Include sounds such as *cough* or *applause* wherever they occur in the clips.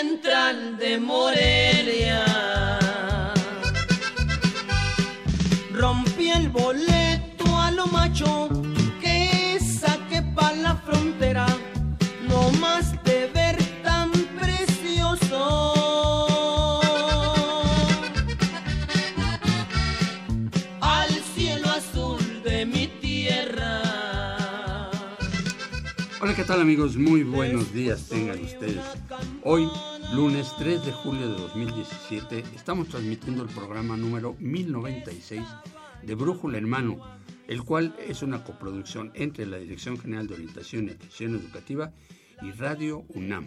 central de Morelia. Rompí el boleto a lo macho Hola, ¿qué tal amigos? Muy buenos días tengan ustedes. Hoy, lunes 3 de julio de 2017, estamos transmitiendo el programa número 1096 de Brújula en Mano, el cual es una coproducción entre la Dirección General de Orientación y Atención Educativa y Radio UNAM.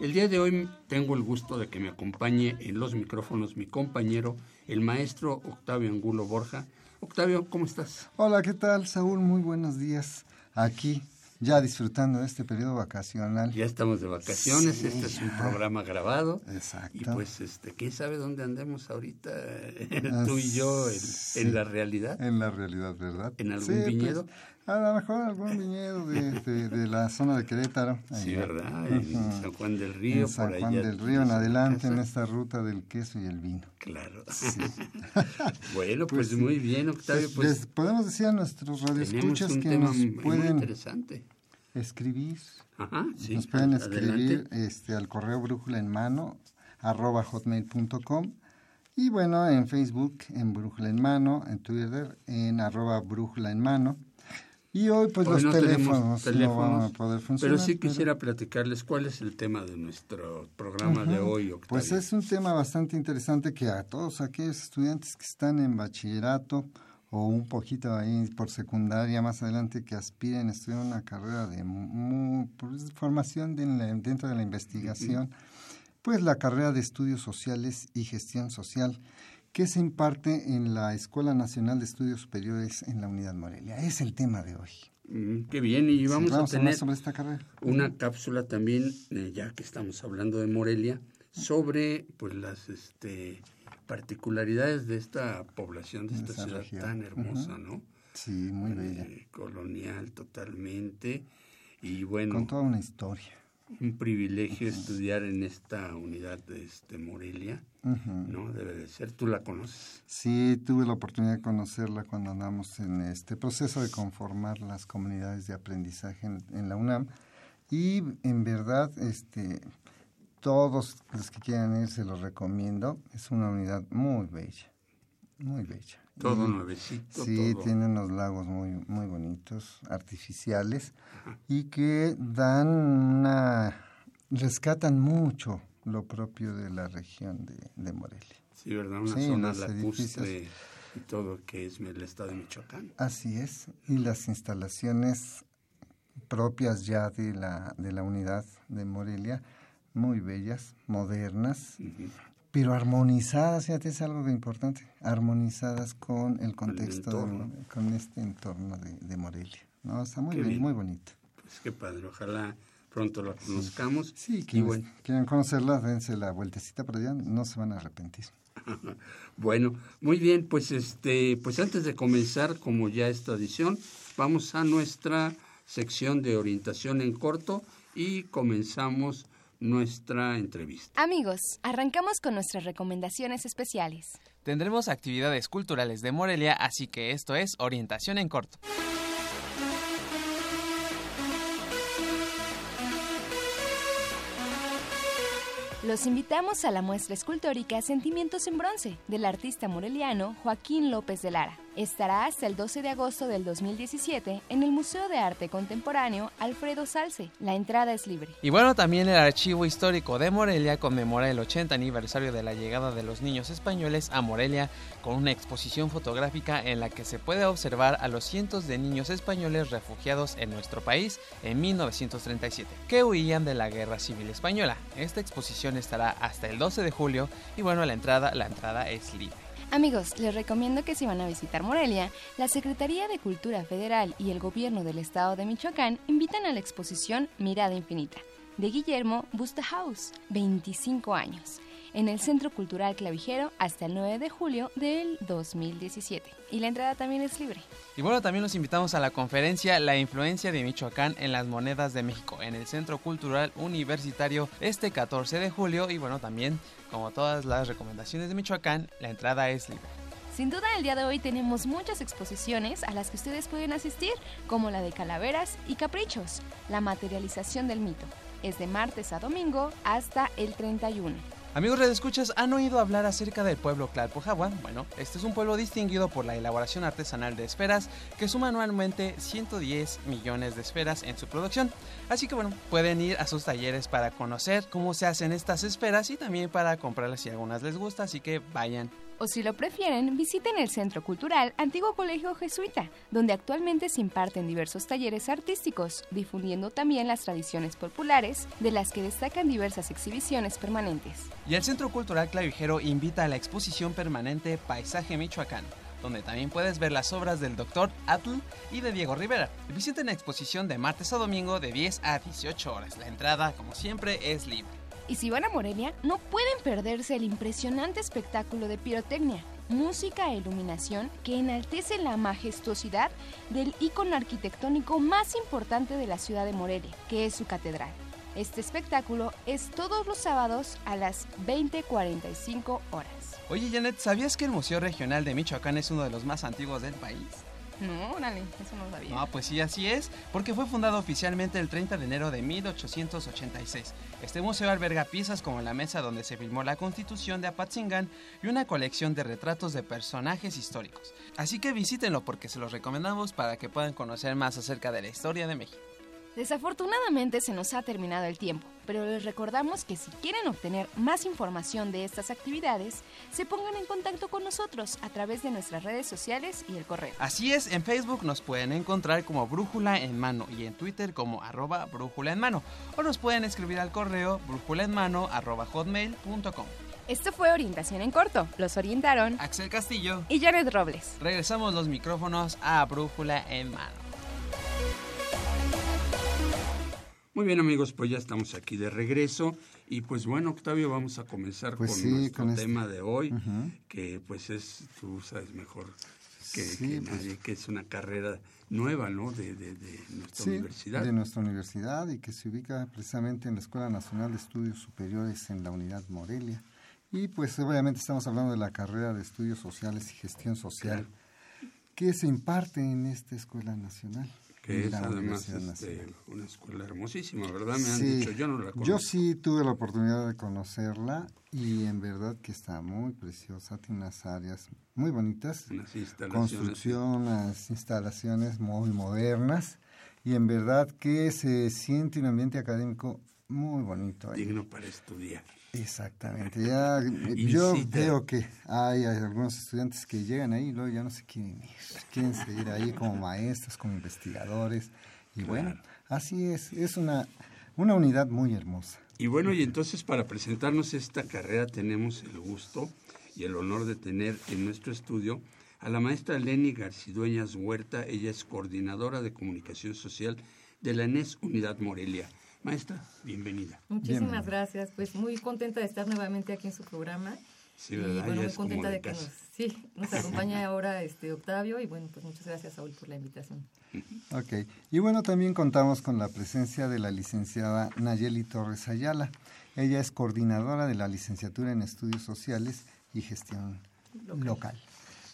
El día de hoy tengo el gusto de que me acompañe en los micrófonos mi compañero, el maestro Octavio Angulo Borja. Octavio, ¿cómo estás? Hola, ¿qué tal, Saúl? Muy buenos días. Aquí, ya disfrutando de este periodo vacacional. Ya estamos de vacaciones, Sí, este es un programa grabado. Exacto. Y pues, este, ¿quién sabe dónde andemos ahorita, *laughs* Ah, tú y yo, en, sí. en la realidad? En la realidad, ¿verdad? ¿En algún Sí, pues, viñedo? A lo mejor algún viñedo de, de- de la zona de Querétaro. Sí. ¿verdad? En. San Juan del Río, En San por Juan allá. del Río, en adelante, en esta ruta del queso y el vino. Claro. Sí. *laughs* bueno, pues, Pues muy bien, Octavio, Pues, les pues podemos decir a nuestros radioescuchas que nos pueden interesante. escribir Ajá, sí. Nos pueden adelante. escribir este, al correo brújula en mano arroba hotmail.com y bueno, en Facebook en brújula en mano, en Twitter en arroba brújula en mano. Y hoy pues Hoy los no teléfonos, tenemos no van a poder funcionar. Pero sí quisiera platicarles cuál es el tema de nuestro programa de hoy, Octavio. Pues es un tema bastante interesante que a todos aquellos estudiantes que están en bachillerato o un poquito ahí por secundaria más adelante que aspiren a estudiar una carrera de pues, formación de la- dentro de la investigación, pues la carrera de estudios sociales y gestión social que se imparte en la Escuela Nacional de Estudios Superiores en la Unidad Morelia. Es el tema de hoy. Mm, Qué bien, y vamos, Sí, a tener sobre esta carrera. una cápsula también, eh, ya que estamos hablando de Morelia, sobre pues las este, particularidades de esta población, de esta ciudad región. tan hermosa. ¿no? Sí, muy bella. Eh, colonial totalmente. Y bueno, Con toda una historia. Un privilegio estudiar en esta unidad de este, Morelia. ¿no? Debe de ser, tú la conoces. Sí, tuve la oportunidad de conocerla cuando andamos en este proceso de conformar las comunidades de aprendizaje en, en la UNAM y en verdad, este, todos los que quieran ir se los recomiendo. Es una unidad muy bella, muy bella. Todo nuevecito, Sí, todo. tiene unos lagos muy, muy bonitos, artificiales y que dan una, rescatan mucho lo propio de la región de, de Morelia. Sí, ¿verdad? Una Sí, zona lacustre y todo que es el estado de Michoacán. Así es, y las instalaciones propias ya de la, de la unidad de Morelia, muy bellas, modernas, pero armonizadas, fíjate, es algo importante, armonizadas con el contexto, de- con este entorno de, de Morelia. No, está muy bien, bien. muy bonito. Pues qué padre, ojalá pronto la conozcamos. Sí, quienes bueno, quieran conocerla, dense la vueltecita por allá, no se van a arrepentir. *laughs* bueno, muy bien, pues este, pues antes de comenzar, como ya es tradición, vamos a nuestra sección de orientación en corto y comenzamos nuestra entrevista. Amigos, arrancamos con nuestras recomendaciones especiales. Tendremos actividades culturales de Morelia, así que esto es Orientación en Corto. Los invitamos a la muestra escultórica Sentimientos en Bronce del artista moreliano Joaquín López de Lara. Estará hasta el 12 de agosto del 2017 en el Museo de Arte Contemporáneo Alfredo Salce. La entrada es libre. Y bueno, también el Archivo Histórico de Morelia conmemora el 80 aniversario de la llegada de los niños españoles a Morelia con una exposición fotográfica en la que se puede observar a los cientos de niños españoles refugiados en nuestro país en 1937, que huían de la Guerra Civil Española. Esta exposición estará hasta el 12 de julio y bueno, la entrada, la entrada es libre. Amigos, les recomiendo que si van a visitar Morelia, la Secretaría de Cultura Federal y el Gobierno del Estado de Michoacán invitan a la exposición Mirada Infinita de Guillermo Bustahaus, 25 años en el Centro Cultural Clavijero hasta el 9 de julio del 2017. Y la entrada también es libre. Y bueno, también los invitamos a la conferencia La influencia de Michoacán en las monedas de México en el Centro Cultural Universitario este 14 de julio. Y bueno, también, como todas las recomendaciones de Michoacán, la entrada es libre. Sin duda el día de hoy tenemos muchas exposiciones a las que ustedes pueden asistir, como la de Calaveras y Caprichos, la materialización del mito. Es de martes a domingo hasta el 31. Amigos redescuchas, ¿han oído hablar acerca del pueblo Tlalpujahua? Bueno, este es un pueblo distinguido por la elaboración artesanal de esferas que suma anualmente 110 millones de esferas en su producción. Así que bueno, pueden ir a sus talleres para conocer cómo se hacen estas esferas y también para comprarlas si algunas les gusta, así que vayan o si lo prefieren, visiten el Centro Cultural Antiguo Colegio Jesuita, donde actualmente se imparten diversos talleres artísticos, difundiendo también las tradiciones populares, de las que destacan diversas exhibiciones permanentes. Y el Centro Cultural Clavijero invita a la exposición permanente Paisaje Michoacán donde también puedes ver las obras del Dr. Atl y de Diego Rivera. Visiten la exposición de martes a domingo de 10 a 18 horas. La entrada, como siempre, es libre. Y si van a Morelia, no pueden perderse el impresionante espectáculo de pirotecnia, música e iluminación que enaltece la majestuosidad del ícono arquitectónico más importante de la ciudad de Morelia, que es su catedral. Este espectáculo es todos los sábados a las 20:45 horas. Oye Janet, ¿sabías que el Museo Regional de Michoacán es uno de los más antiguos del país? No, órale, eso no sabía. Ah, pues sí, así es, porque fue fundado oficialmente el 30 de enero de 1886. Este museo alberga piezas como la mesa donde se filmó la constitución de Apatzingán y una colección de retratos de personajes históricos. Así que visítenlo porque se los recomendamos para que puedan conocer más acerca de la historia de México. Desafortunadamente se nos ha terminado el tiempo, pero les recordamos que si quieren obtener más información de estas actividades, se pongan en contacto con nosotros a través de nuestras redes sociales y el correo. Así es, en Facebook nos pueden encontrar como Brújula en Mano y en Twitter como arroba Brújula en Mano, o nos pueden escribir al correo brújula en mano arroba hotmail.com. Esto fue Orientación en Corto. Los orientaron Axel Castillo y Janet Robles. Regresamos los micrófonos a Brújula en Mano. Muy bien amigos, pues ya estamos aquí de regreso y pues bueno Octavio vamos a comenzar Pues con sí, nuestro con este- tema de hoy, que pues es, tú sabes mejor que, Sí, que pues- nadie, que es una carrera nueva, ¿no? De, de, de nuestra Sí, universidad. de nuestra universidad y que se ubica precisamente en la Escuela Nacional de Estudios Superiores en la unidad Morelia. Y pues obviamente estamos hablando de la carrera de Estudios Sociales y Gestión Social que se imparte en esta Escuela Nacional. Que es además este, una escuela hermosísima, ¿verdad? Me han Sí, dicho, yo no la conozco. Yo sí tuve la oportunidad de conocerla y en verdad que está muy preciosa, tiene unas áreas muy bonitas, Unas instalaciones. construcción, unas instalaciones muy modernas y en verdad que se siente un ambiente académico muy bonito. ahí. digno para estudiar. Exactamente, ya eh, yo veo que hay, hay algunos estudiantes que llegan ahí y luego ya no se quieren ir, quieren seguir ahí como maestros, como investigadores y bueno, así es, es una, una unidad muy hermosa. Y bueno, y entonces para presentarnos esta carrera tenemos el gusto y el honor de tener en nuestro estudio a la maestra Lenny Garcidueñas Huerta. Ella es coordinadora de comunicación social de la ENES Unidad Morelia. Maestra, bienvenida. Bienvenida. Muchísimas gracias, pues muy contenta de estar nuevamente aquí en su programa. Sí, y ¿verdad? bueno, Ya muy contenta de de que nos, sí, nos *laughs* acompaña ahora este Octavio y bueno, pues muchas gracias Saúl por la invitación. Ok, y bueno, también contamos con la presencia de la licenciada Nayeli Torres Ayala. Ella es coordinadora de la licenciatura en Estudios Sociales y Gestión Local.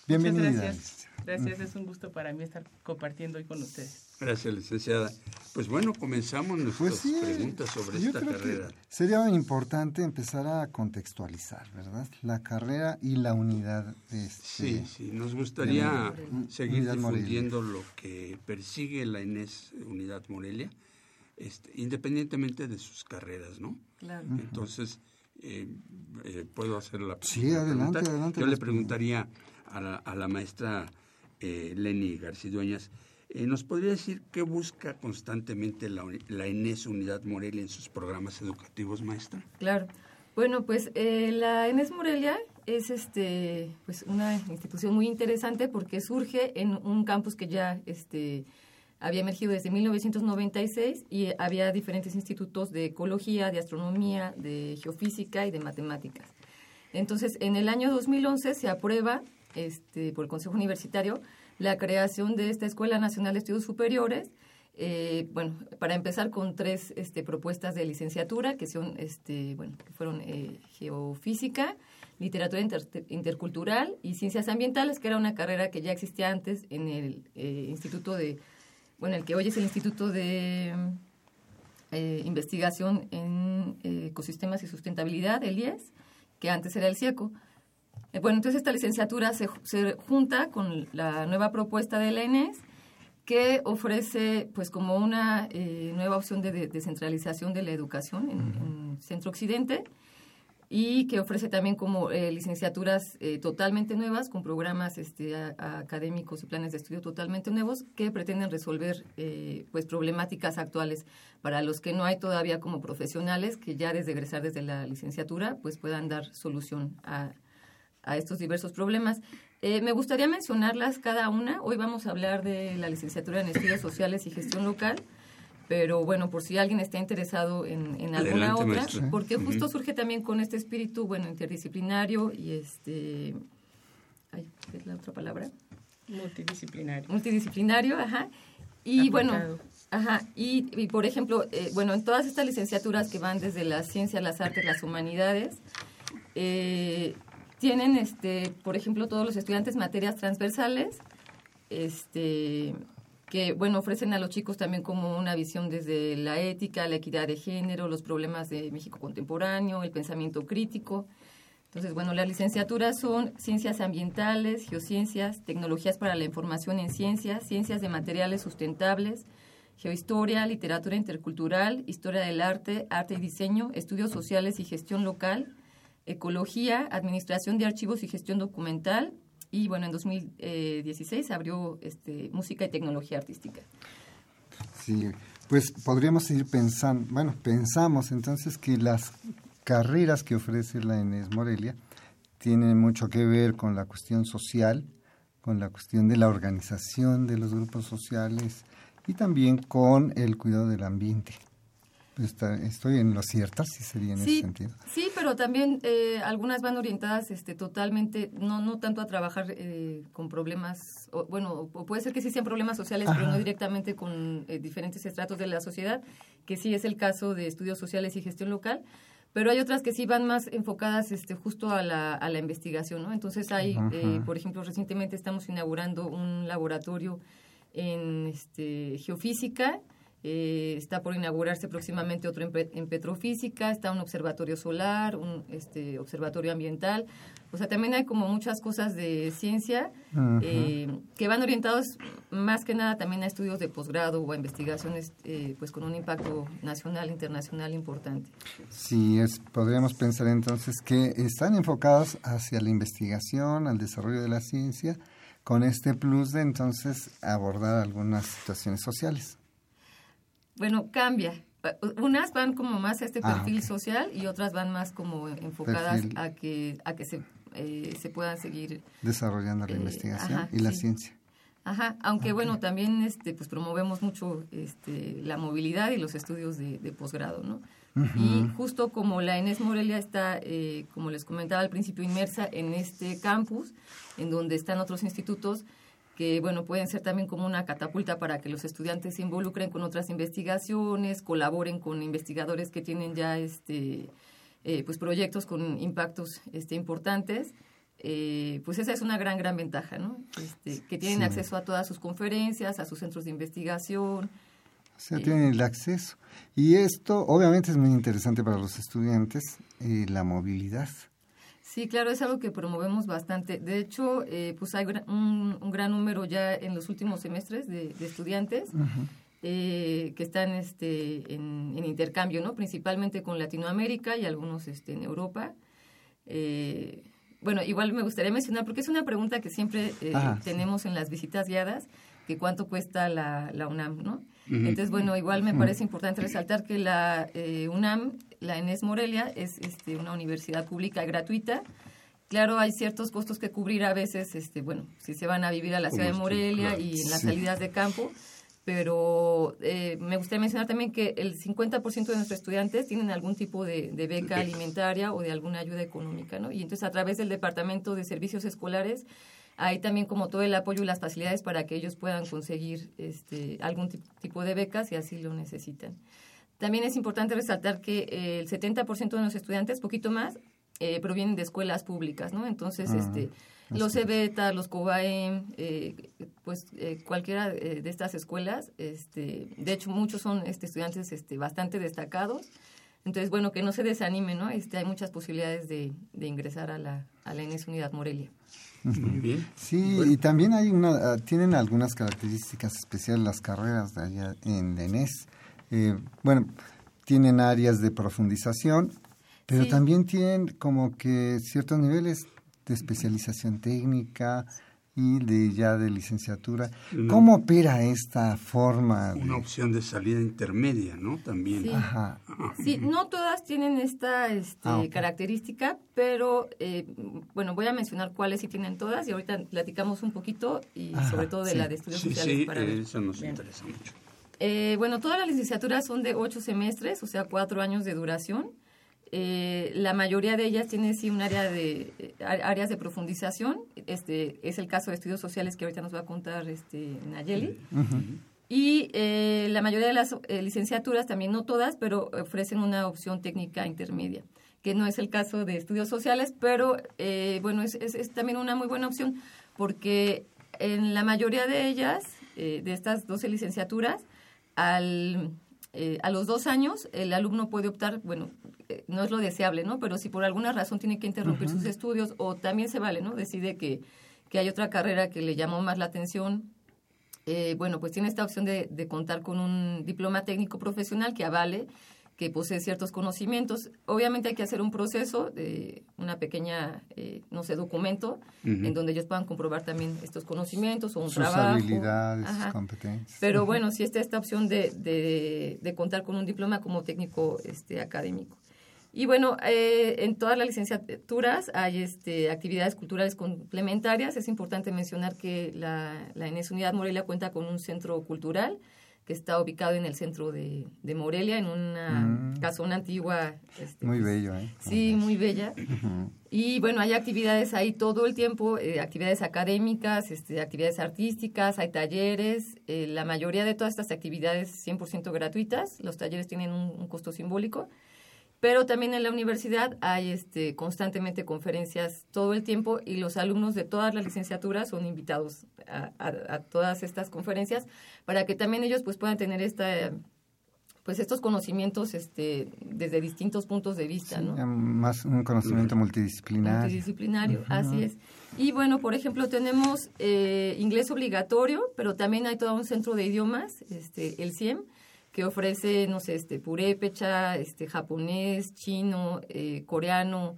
Bienvenida. Muchas gracias. Gracias, es un gusto para mí estar compartiendo hoy con ustedes. Gracias, licenciada. Pues bueno, comenzamos nuestras Pues sí, preguntas sobre yo esta creo que carrera. Sería importante empezar a contextualizar, ¿verdad? La carrera y la unidad. Este, Sí, sí, nos gustaría de- seguir Unidad Morelia. difundiendo lo que persigue la Inés Unidad Morelia, este, independientemente de sus carreras, ¿no? Claro. Entonces, eh, eh, puedo hacer la Sí, adelante, pregunta? adelante, Yo le preguntaría a la, a la maestra eh, Lenny Garcidueñas, eh, ¿nos podría decir qué busca constantemente la, la Inés Unidad Morelia en sus programas educativos, maestra? Claro. Bueno, pues eh, la Enes Morelia es este, pues una institución muy interesante porque surge en un campus que ya este, había emergido desde 1996 y había diferentes institutos de ecología, de astronomía, de geofísica y de matemáticas. Entonces, en el año 2011 se aprueba este, por el Consejo Universitario la creación de esta Escuela Nacional de Estudios Superiores. eh, bueno, para empezar con tres este, propuestas de licenciatura que son, este, bueno, que fueron eh, geofísica, literatura inter- intercultural y ciencias ambientales, que era una carrera que ya existía antes en el eh, Instituto de, bueno, el que hoy es el Instituto de Investigación en Ecosistemas y Sustentabilidad, el IES, que antes era el CIECO. Eh, bueno, entonces esta licenciatura se, se junta con la nueva propuesta de la ENES, que ofrece pues como una eh, nueva opción de, de- descentralización de la educación en, en Centro Occidente y que ofrece también como eh, licenciaturas eh, totalmente nuevas con programas este, a- a- académicos y planes de estudio totalmente nuevos que pretenden resolver pues problemáticas actuales para los que no hay todavía como profesionales que ya desde egresar desde la licenciatura pues puedan dar solución a, a estos diversos problemas. Eh, me gustaría mencionarlas cada una. Hoy vamos a hablar de la licenciatura en Estudios Sociales y Gestión Local, pero bueno, por si alguien está interesado en, en alguna Adelante, otra, maestra. porque justo surge también con este espíritu, bueno, interdisciplinario y este... Ay, ¿qué es la otra palabra? Multidisciplinario. multidisciplinario, ajá. Y bueno, ajá, y, y, por ejemplo, eh, bueno, en todas estas licenciaturas que van desde las ciencias, las artes, las humanidades, eh, tienen, este, por ejemplo, todos los estudiantes materias transversales, este, que, bueno, ofrecen a los chicos también como una visión desde la ética, la equidad de género, los problemas de México contemporáneo, el pensamiento crítico. Entonces, bueno, las licenciaturas son ciencias ambientales, geociencias, tecnologías para la información en ciencias, ciencias de materiales sustentables, geohistoria, literatura intercultural, historia del arte, arte y diseño, estudios sociales y gestión local, ecología, administración de archivos y gestión documental. Y bueno, en 2016 se abrió este, música y tecnología artística. Sí, pues podríamos ir pensando, bueno, pensamos entonces que las carreras que ofrece la Enes Morelia tienen mucho que ver con la cuestión social, con la cuestión de la organización de los grupos sociales y también con el cuidado del ambiente. Está- estoy en lo cierto, sí sería en ese sentido. sí, pero también eh, algunas van orientadas este, totalmente, no, no tanto a trabajar eh, con problemas, o, bueno, o puede ser que sí sean problemas sociales, pero no directamente con eh, diferentes estratos de la sociedad, que sí es el caso de estudios sociales y gestión local, pero hay otras que sí van más enfocadas este, justo a la, a la investigación, ¿no? Entonces hay, eh, por ejemplo, recientemente estamos inaugurando un laboratorio en este, geofísica, eh, está por inaugurarse próximamente otro en, pe- en petrofísica, está un observatorio solar, un este, observatorio ambiental. O sea, también hay como muchas cosas de ciencia eh, que van orientados más que nada también a estudios de posgrado o a investigaciones eh, pues con un impacto nacional, internacional importante. Sí, es, podríamos pensar entonces que están enfocados hacia la investigación, al desarrollo de la ciencia, con este plus de entonces abordar algunas situaciones sociales. Bueno, cambia. Unas van como más a este Ah, perfil social y otras van más como enfocadas Perfil. a que a que se, eh, se puedan seguir desarrollando la Eh, investigación ajá, y la sí. ciencia. Ajá, aunque bueno, también este, pues promovemos mucho este, la movilidad y los estudios de, de posgrado, ¿no? Y justo como la Enes Morelia está, eh, como les comentaba al principio, inmersa en este campus, en donde están otros institutos que, bueno, pueden ser también como una catapulta para que los estudiantes se involucren con otras investigaciones, colaboren con investigadores que tienen ya, este, eh, pues, proyectos con impactos este, importantes eh, pues esa es una gran, gran ventaja, ¿no? Este, que tienen Sí. acceso a todas sus conferencias, a sus centros de investigación. O sea, tienen el acceso. Y esto obviamente es muy interesante para los estudiantes, eh, la movilidad. Sí, claro, es algo que promovemos bastante. De hecho, eh, pues hay un, un gran número ya en los últimos semestres de, de estudiantes eh, que están este, en, en intercambio, ¿no? Principalmente con Latinoamérica y algunos este, en Europa. Eh, bueno, igual me gustaría mencionar, porque es una pregunta que siempre eh, Ah, tenemos en las visitas guiadas, que cuánto cuesta la, la UNAM, ¿no? Entonces, bueno, igual me parece importante resaltar que la eh, UNAM, la Enes Morelia, es este, una universidad pública gratuita. Claro, hay ciertos costos que cubrir a veces, este, bueno, si se van a vivir a la ciudad de Morelia claro. y en las Sí. salidas de campo, pero eh, me gustaría mencionar también que el 50% de nuestros estudiantes tienen algún tipo de, de Beca. alimentaria o de alguna ayuda económica, ¿no? Y entonces a través del Departamento de Servicios Escolares hay también como todo el apoyo y las facilidades para que ellos puedan conseguir este, algún ti- tipo de becas si así lo necesitan. También es importante resaltar que eh, el 70% de los estudiantes, poquito más, eh, provienen de escuelas públicas, ¿no? Entonces, este, los CEBETA, los COBAEM, eh, pues cualquiera de estas escuelas, este, de hecho muchos son este, estudiantes este, bastante destacados. Entonces, bueno, que no se desanimen, ¿no? Este, hay muchas posibilidades de, de ingresar a la, a la Unidad Morelia. Muy bien. Sí, y también hay una, ah, tienen algunas características especiales las carreras de allá en la ENES. Eh, bueno, tienen áreas de profundización, pero Sí. también tienen como que ciertos niveles de especialización técnica y de ya de licenciatura. ¿Cómo opera esta forma? de- Una opción de salida intermedia, ¿no? También. Sí. Ajá. Sí, no todas tienen esta este, Ah, característica, pero eh, bueno, voy a mencionar cuáles sí tienen todas y ahorita platicamos un poquito y Ajá, sobre todo de sí. la de estudios Sí, sociales sí, para eso nos interesa mucho. Eh, bueno, todas las licenciaturas son de ocho semestres, o sea, cuatro años de duración. Eh, la mayoría de ellas tiene sí un área de eh, áreas de profundización. Este es el caso de estudios sociales que ahorita nos va a contar este Nayeli. Y eh, la mayoría de las eh, licenciaturas, también no todas, pero ofrecen una opción técnica intermedia, que no es el caso de estudios sociales, pero bueno, es, es- es también una muy buena opción porque en la mayoría de ellas, de estas 12 licenciaturas, al, eh, a los dos años el alumno puede optar, bueno, eh, no es lo deseable, ¿no? Pero si por alguna razón tiene que interrumpir sus estudios o también se vale, ¿no? Decide que, que hay otra carrera que le llamó más la atención eh, bueno, pues tiene esta opción de, de contar con un diploma técnico profesional que avale que posee ciertos conocimientos. Obviamente hay que hacer un proceso, de una pequeña, eh, no sé, documento, en donde ellos puedan comprobar también estos conocimientos o un Sus trabajo. habilidades, sus competencias. Pero bueno, sí está esta opción de, de, de contar con un diploma como técnico este, académico. Y bueno, eh, en todas las licenciaturas hay este, actividades culturales complementarias. Es importante mencionar que la, la ENES Unidad Morelia cuenta con un centro cultural que está ubicado en el centro de, de Morelia, en una Mm. casona antigua. este, Muy pues, bello, ¿eh? Sí, muy bella. Y bueno, hay actividades ahí todo el tiempo, eh, actividades académicas, este, actividades artísticas, hay talleres. eh, la mayoría de todas estas actividades 100% gratuitas. Los talleres tienen un, un costo simbólico. Pero también en la universidad hay este, constantemente conferencias todo el tiempo y los alumnos de todas las licenciaturas son invitados a, a- a todas estas conferencias para que también ellos pues puedan tener esta pues estos conocimientos este desde distintos puntos de vista, ¿no? Ya Más un conocimiento multidisciplinario. Multidisciplinario, así es. Y bueno, por ejemplo, tenemos eh, inglés obligatorio, pero también hay todo un centro de idiomas, este, el CIEM, que ofrece, no sé, este, purépecha, este, japonés, chino, eh, coreano,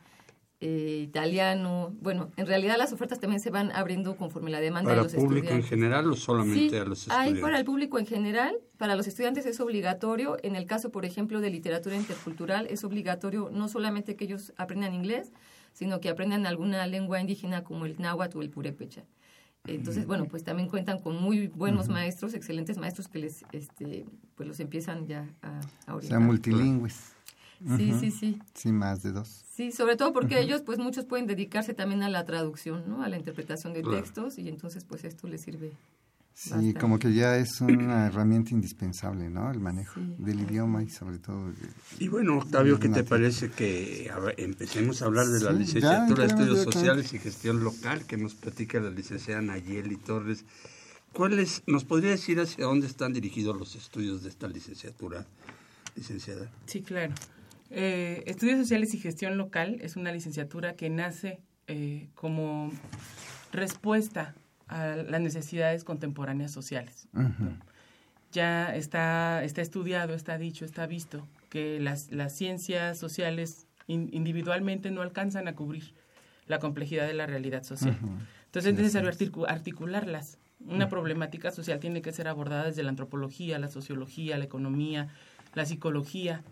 eh, italiano. Bueno, en realidad las ofertas también se van abriendo conforme la demanda ¿Para de los público en estudiantes. general o solamente Sí, a los hay estudiantes? para el público en general, para los estudiantes es obligatorio. En el caso, por ejemplo, de literatura intercultural, es obligatorio no solamente que ellos aprendan inglés, sino que aprendan alguna lengua indígena como el náhuatl o el purépecha. Entonces, bueno, pues también cuentan con muy buenos maestros, excelentes maestros que les, este, pues los empiezan ya a, a O sea, orientar. multilingües. Sí, sí, sí. Sí, más de dos. Sí, sobre todo porque ellos, pues muchos pueden dedicarse también a la traducción, ¿no? A la interpretación de textos y entonces, pues esto les sirve Sí, como que ya es una herramienta indispensable, ¿no? El manejo del idioma y sobre todo... y bueno, Octavio, ¿qué te parece que empecemos a hablar de la licenciatura de Estudios Sociales y Gestión Local que nos platica la licenciada Nayeli Torres? ¿Cuáles, nos podría decir hacia dónde están dirigidos los estudios de esta licenciatura, licenciada? Sí, claro. Eh, estudios Sociales y Gestión Local es una licenciatura que nace eh, como respuesta a las necesidades contemporáneas sociales. Ya está, está estudiado, está dicho, está visto que las, las ciencias sociales individualmente no alcanzan a cubrir la complejidad de la realidad social. Entonces es necesario articularlas. Una problemática social tiene que ser abordada desde la antropología, la sociología, la economía, la psicología,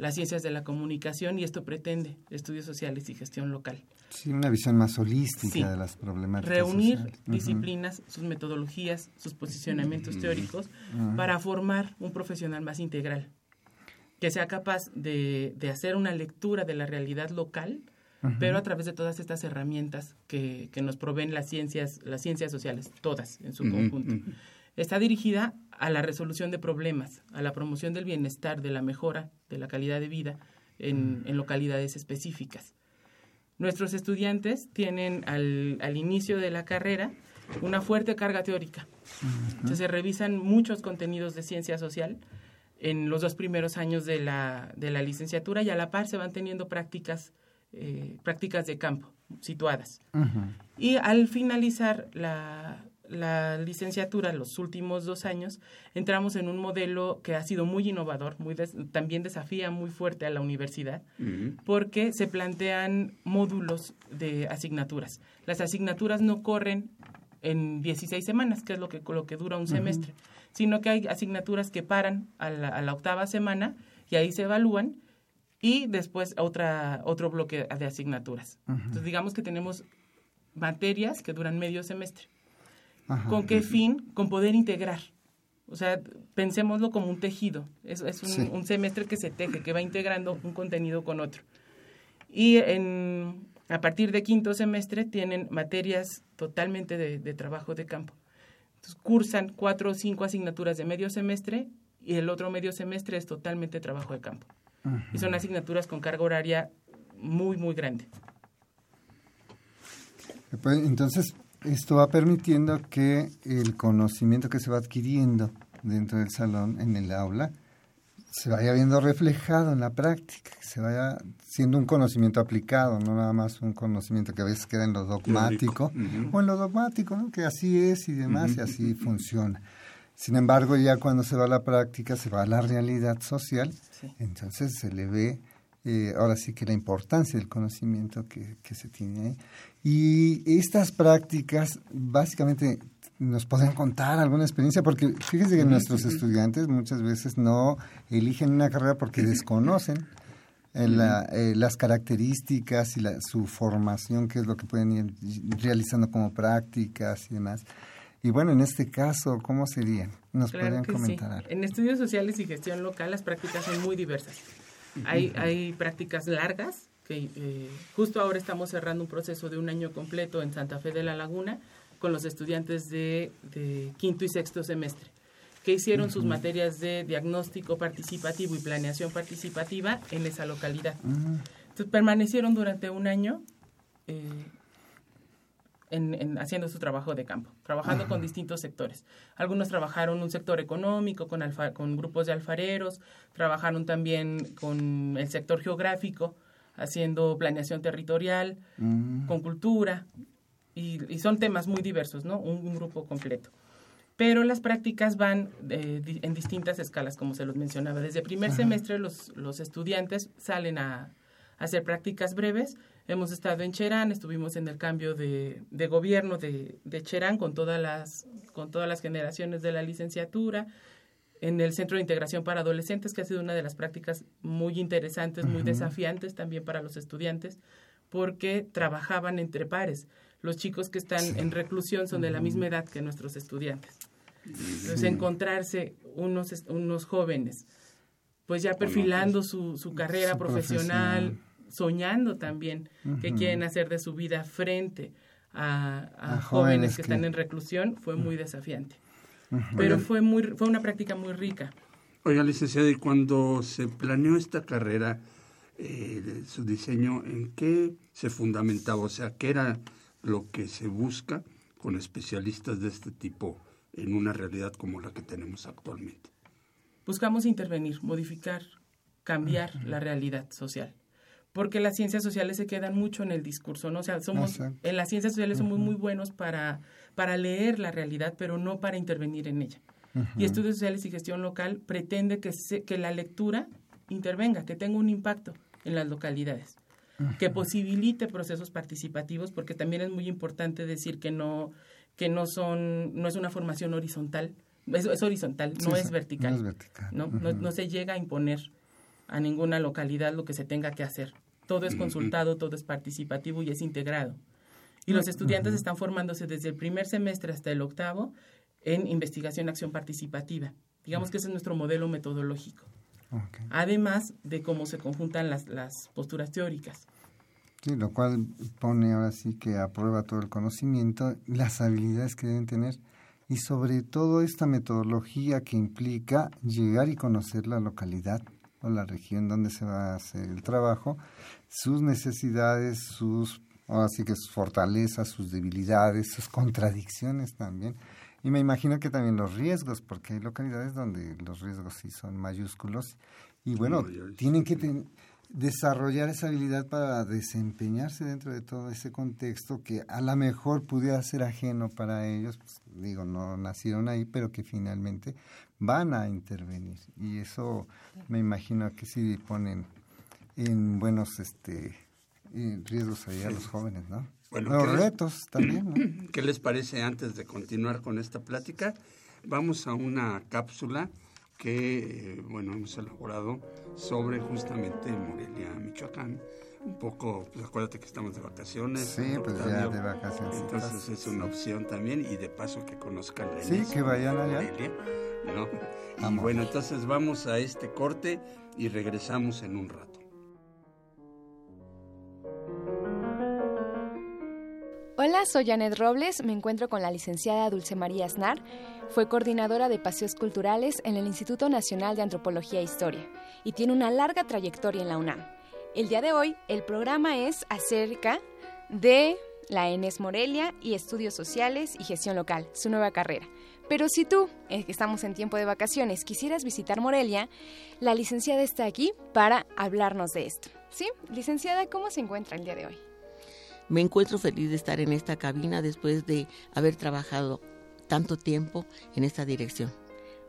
las ciencias de la comunicación y esto pretende estudios sociales y gestión local. Sí, una visión más holística de las problemáticas. Reunir disciplinas, sus metodologías, sus posicionamientos teóricos para formar un profesional más integral, que sea capaz de, hacer una lectura de la realidad local, pero a través de todas estas herramientas que, nos proveen las ciencias, las ciencias sociales, todas en su conjunto. Está dirigida a la resolución de problemas, a la promoción del bienestar, de la mejora de la calidad de vida en localidades específicas. Nuestros estudiantes tienen al, al inicio de la carrera una fuerte carga teórica. Entonces se revisan muchos contenidos de ciencia social en los dos primeros años de la, de la licenciatura y a la par se van teniendo prácticas, eh, prácticas de campo situadas. Y al finalizar la, la licenciatura, los últimos dos años, entramos en un modelo que ha sido muy innovador, muy también desafía muy fuerte a la universidad, porque se plantean módulos de asignaturas. Las asignaturas no corren en 16 semanas, que es lo que, lo que dura un semestre, sino que hay asignaturas que paran a la, octava semana y ahí se evalúan y después otra, otro bloque de asignaturas. Entonces digamos que tenemos materias que duran medio semestre. ¿Con qué fin? Con poder integrar. O sea, pensémoslo como un tejido. Es, es un, semestre que se teje, que va integrando un contenido con otro. Y en, a partir de quinto semestre tienen materias totalmente de, trabajo de campo. Entonces, cursan cuatro o cinco asignaturas de medio semestre y el otro medio semestre es totalmente trabajo de campo. Y son asignaturas con carga horaria muy, muy grande. Entonces, esto va permitiendo que el conocimiento que se va adquiriendo dentro del salón, en el aula, se vaya viendo reflejado en la práctica, que se vaya siendo un conocimiento aplicado, no nada más un conocimiento que a veces queda en lo dogmático, o en lo dogmático, ¿no? que así es y demás, y así funciona. Sin embargo, ya cuando se va a la práctica, se va a la realidad social, entonces se le ve eh, ahora sí que la importancia del conocimiento que, que se tiene ahí. Y estas prácticas, básicamente, nos pueden contar alguna experiencia, porque fíjese que nuestros estudiantes muchas veces no eligen una carrera porque desconocen eh, eh, las características y la, su formación, que es lo que pueden ir realizando como prácticas y demás. Y bueno, en este caso, ¿cómo sería? ¿Nos podrían comentar En estudios sociales y gestión local las prácticas son muy diversas. Hay, hay prácticas largas, que eh, justo ahora estamos cerrando un proceso de un año completo en Santa Fe de la Laguna con los estudiantes de, quinto y sexto semestre, que hicieron sus materias de diagnóstico participativo y planeación participativa en esa localidad. Entonces permanecieron durante un año eh, en, haciendo su trabajo de campo, trabajando con distintos sectores. Algunos trabajaron un sector económico con, con grupos de alfareros, trabajaron también con el sector geográfico, haciendo planeación territorial, mm. con cultura, y, son temas muy diversos, ¿no? Un, grupo completo. Pero las prácticas van eh, en distintas escalas, como se los mencionaba. Desde primer semestre los, los estudiantes salen a, hacer prácticas breves. Hemos estado en Cherán, estuvimos en el cambio de, de gobierno de, de, Cherán con todas, las, con todas las generaciones de la licenciatura, en el Centro de Integración para Adolescentes, que ha sido una de las prácticas muy interesantes, muy desafiantes también para los estudiantes, porque trabajaban entre pares. Los chicos que están en reclusión son de la misma edad que nuestros estudiantes. Entonces, encontrarse unos, unos jóvenes, pues ya perfilando su, su carrera profesional, soñando también qué quieren hacer de su vida frente a, jóvenes, que, están en reclusión, fue muy desafiante. pero fue, muy, fue una práctica muy rica. Oiga, licenciada, y cuando se planeó esta carrera, eh, su diseño, ¿en qué se fundamentaba? O sea, ¿qué era lo que se busca con especialistas de este tipo en una realidad como la que tenemos actualmente? Buscamos intervenir, modificar, cambiar la realidad social porque las ciencias sociales se quedan mucho en el discurso, ¿no? O sea, somos, en las ciencias sociales somos muy buenos para, para leer la realidad, pero no para intervenir en ella. Y estudios sociales y gestión local pretende que, se, que la lectura intervenga, que tenga un impacto en las localidades, que posibilite procesos participativos, porque también es muy importante decir que no, que no son, no es una formación horizontal, es, horizontal, no, es vertical, no, es vertical. ¿no? no se llega a imponer a ninguna localidad lo que se tenga que hacer. Todo es consultado, todo es participativo y es integrado. Y los estudiantes están formándose desde el primer semestre hasta el octavo en investigación acción participativa. Digamos que ese es nuestro modelo metodológico. Además de cómo se conjuntan las, las posturas teóricas. Sí, lo cual pone ahora sí que aprueba todo el conocimiento, las habilidades que deben tener y sobre todo esta metodología que implica llegar y conocer la localidad o la región donde se va a hacer el trabajo, sus necesidades, sus, así que sus fortalezas, sus debilidades, sus contradicciones también. Y me imagino que también los riesgos, porque hay localidades donde los riesgos sí son mayúsculos. Y bueno, tienen que desarrollar esa habilidad para desempeñarse dentro de todo ese contexto que a lo mejor pudiera ser ajeno para ellos, pues, digo, no nacieron ahí, pero que finalmente van a intervenir y eso me imagino que sí ponen en buenos este riesgos ahí a los jóvenes, ¿no? Bueno, los retos también, *clears throat* ¿Qué les parece antes de continuar con esta plática? Vamos a una cápsula que, bueno, hemos elaborado sobre justamente Morelia, Michoacán. Un poco, pues acuérdate que estamos de vacaciones. Sí, pues ya de vacaciones. Entonces es una opción también y de paso que conozcan la Sí, que vayan allá. ¿No? Y bueno, entonces vamos a este corte y regresamos en un rato. Hola, soy Janet Robles, me encuentro con la licenciada Dulce María Aznar, fue coordinadora de paseos culturales en el Instituto Nacional de Antropología e Historia y tiene una larga trayectoria en la UNAM. El día de hoy el programa es acerca de la ENES Morelia y Estudios Sociales y Gestión Local, su nueva carrera. Pero si tú, eh, que estamos en tiempo de vacaciones, quisieras visitar Morelia, la licenciada está aquí para hablarnos de esto. ¿Sí? Licenciada, ¿cómo se encuentra el día de hoy? Me encuentro feliz de estar en esta cabina después de haber trabajado tanto tiempo en esta dirección.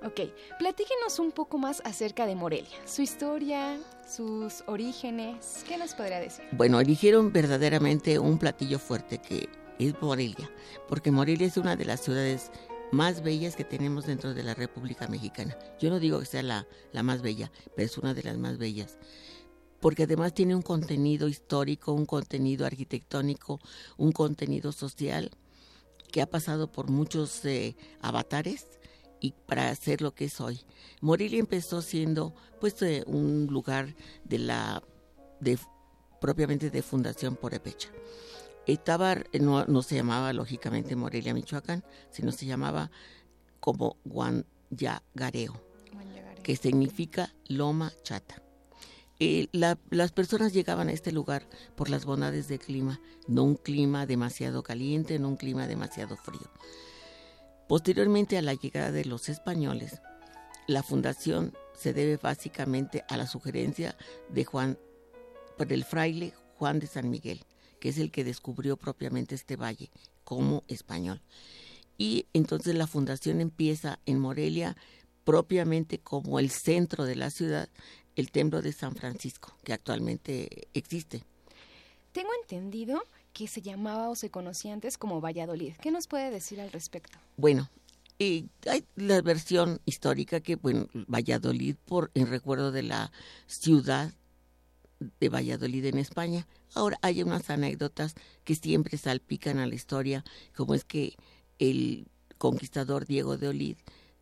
Ok, platíquenos un poco más acerca de Morelia, su historia, sus orígenes, ¿qué nos podría decir? Bueno, eligieron verdaderamente un platillo fuerte que es Morelia, porque Morelia es una de las ciudades más bellas que tenemos dentro de la República Mexicana. Yo no digo que sea la, la más bella, pero es una de las más bellas. Porque además tiene un contenido histórico, un contenido arquitectónico, un contenido social que ha pasado por muchos eh, avatares y para ser lo que es hoy. Morelia empezó siendo pues eh, un lugar de la de propiamente de Fundación Porepecha estaba, no, se llamaba lógicamente Morelia, Michoacán, sino se llamaba como Guanyagareo, que significa loma chata. Eh, las personas llegaban a este lugar por las bondades del clima, no un clima demasiado caliente, no un clima demasiado frío. Posteriormente a la llegada de los españoles, la fundación se debe básicamente a la sugerencia de Juan, por el fraile Juan de San Miguel, que es el que descubrió propiamente este valle como español. Y entonces la fundación empieza en Morelia propiamente como el centro de la ciudad, el templo de San Francisco, que actualmente existe. Tengo entendido que se llamaba o se conocía antes como Valladolid. ¿Qué nos puede decir al respecto? Bueno, hay la versión histórica que, bueno, Valladolid, por en recuerdo de la ciudad de Valladolid en España. Ahora hay unas anécdotas que siempre salpican a la historia, como es que el conquistador Diego de Olid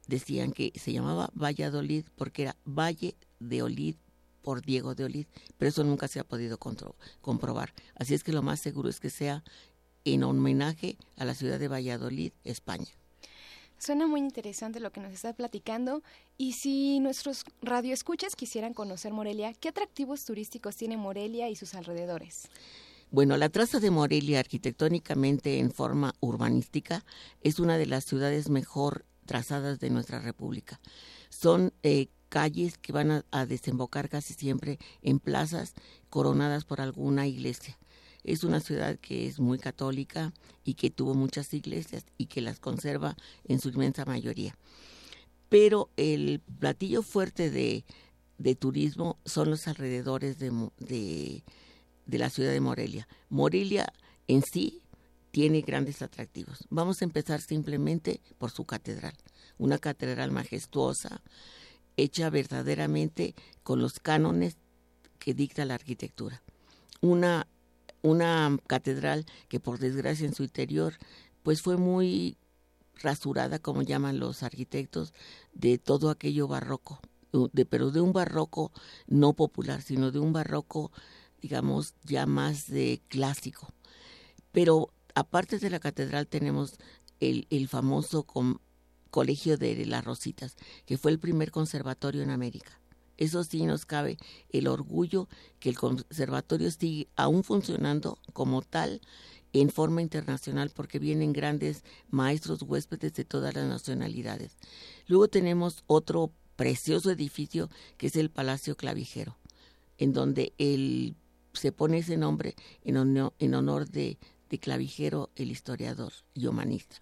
decían que se llamaba Valladolid porque era Valle de Olid por Diego de Olid, pero eso nunca se ha podido comprobar. Así es que lo más seguro es que sea en homenaje a la ciudad de Valladolid, España. Suena muy interesante lo que nos está platicando. Y si nuestros radioescuchas quisieran conocer Morelia, ¿qué atractivos turísticos tiene Morelia y sus alrededores? Bueno, la traza de Morelia, arquitectónicamente en forma urbanística, es una de las ciudades mejor trazadas de nuestra república. Son eh, calles que van a, desembocar casi siempre en plazas coronadas por alguna iglesia. Es una ciudad que es muy católica y que tuvo muchas iglesias y que las conserva en su inmensa mayoría. Pero el platillo fuerte de, turismo son los alrededores de, de, la ciudad de Morelia. Morelia en sí tiene grandes atractivos. Vamos a empezar simplemente por su catedral. Una catedral majestuosa, hecha verdaderamente con los cánones que dicta la arquitectura. Una una catedral que por desgracia en su interior pues fue muy rasurada, como llaman los arquitectos, de todo aquello barroco, de, pero de un barroco no popular, sino de un barroco, digamos, ya más de clásico. Pero aparte de la catedral tenemos el, el famoso Colegio de las Rositas, que fue el primer conservatorio en América. Eso sí nos cabe el orgullo que el conservatorio sigue aún funcionando como tal en forma internacional porque vienen grandes maestros huéspedes de todas las nacionalidades. Luego tenemos otro precioso edificio que es el Palacio Clavijero, en donde se pone ese nombre en honor, en honor de, de Clavijero, el historiador y humanista.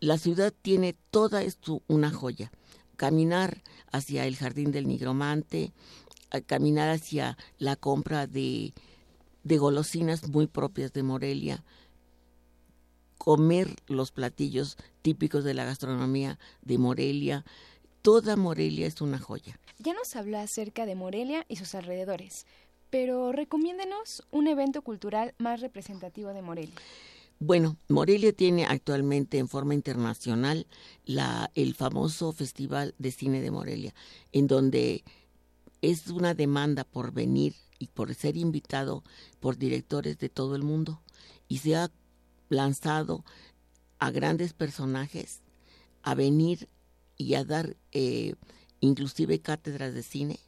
La ciudad tiene toda esto una joya caminar hacia el jardín del nigromante, caminar hacia la compra de, de golosinas muy propias de Morelia, comer los platillos típicos de la gastronomía de Morelia. Toda Morelia es una joya. Ya nos habló acerca de Morelia y sus alrededores, pero recomiéndenos un evento cultural más representativo de Morelia. Bueno, Morelia tiene actualmente en forma internacional la, el famoso Festival de Cine de Morelia, en donde es una demanda por venir y por ser invitado por directores de todo el mundo y se ha lanzado a grandes personajes a venir y a dar eh, inclusive cátedras de cine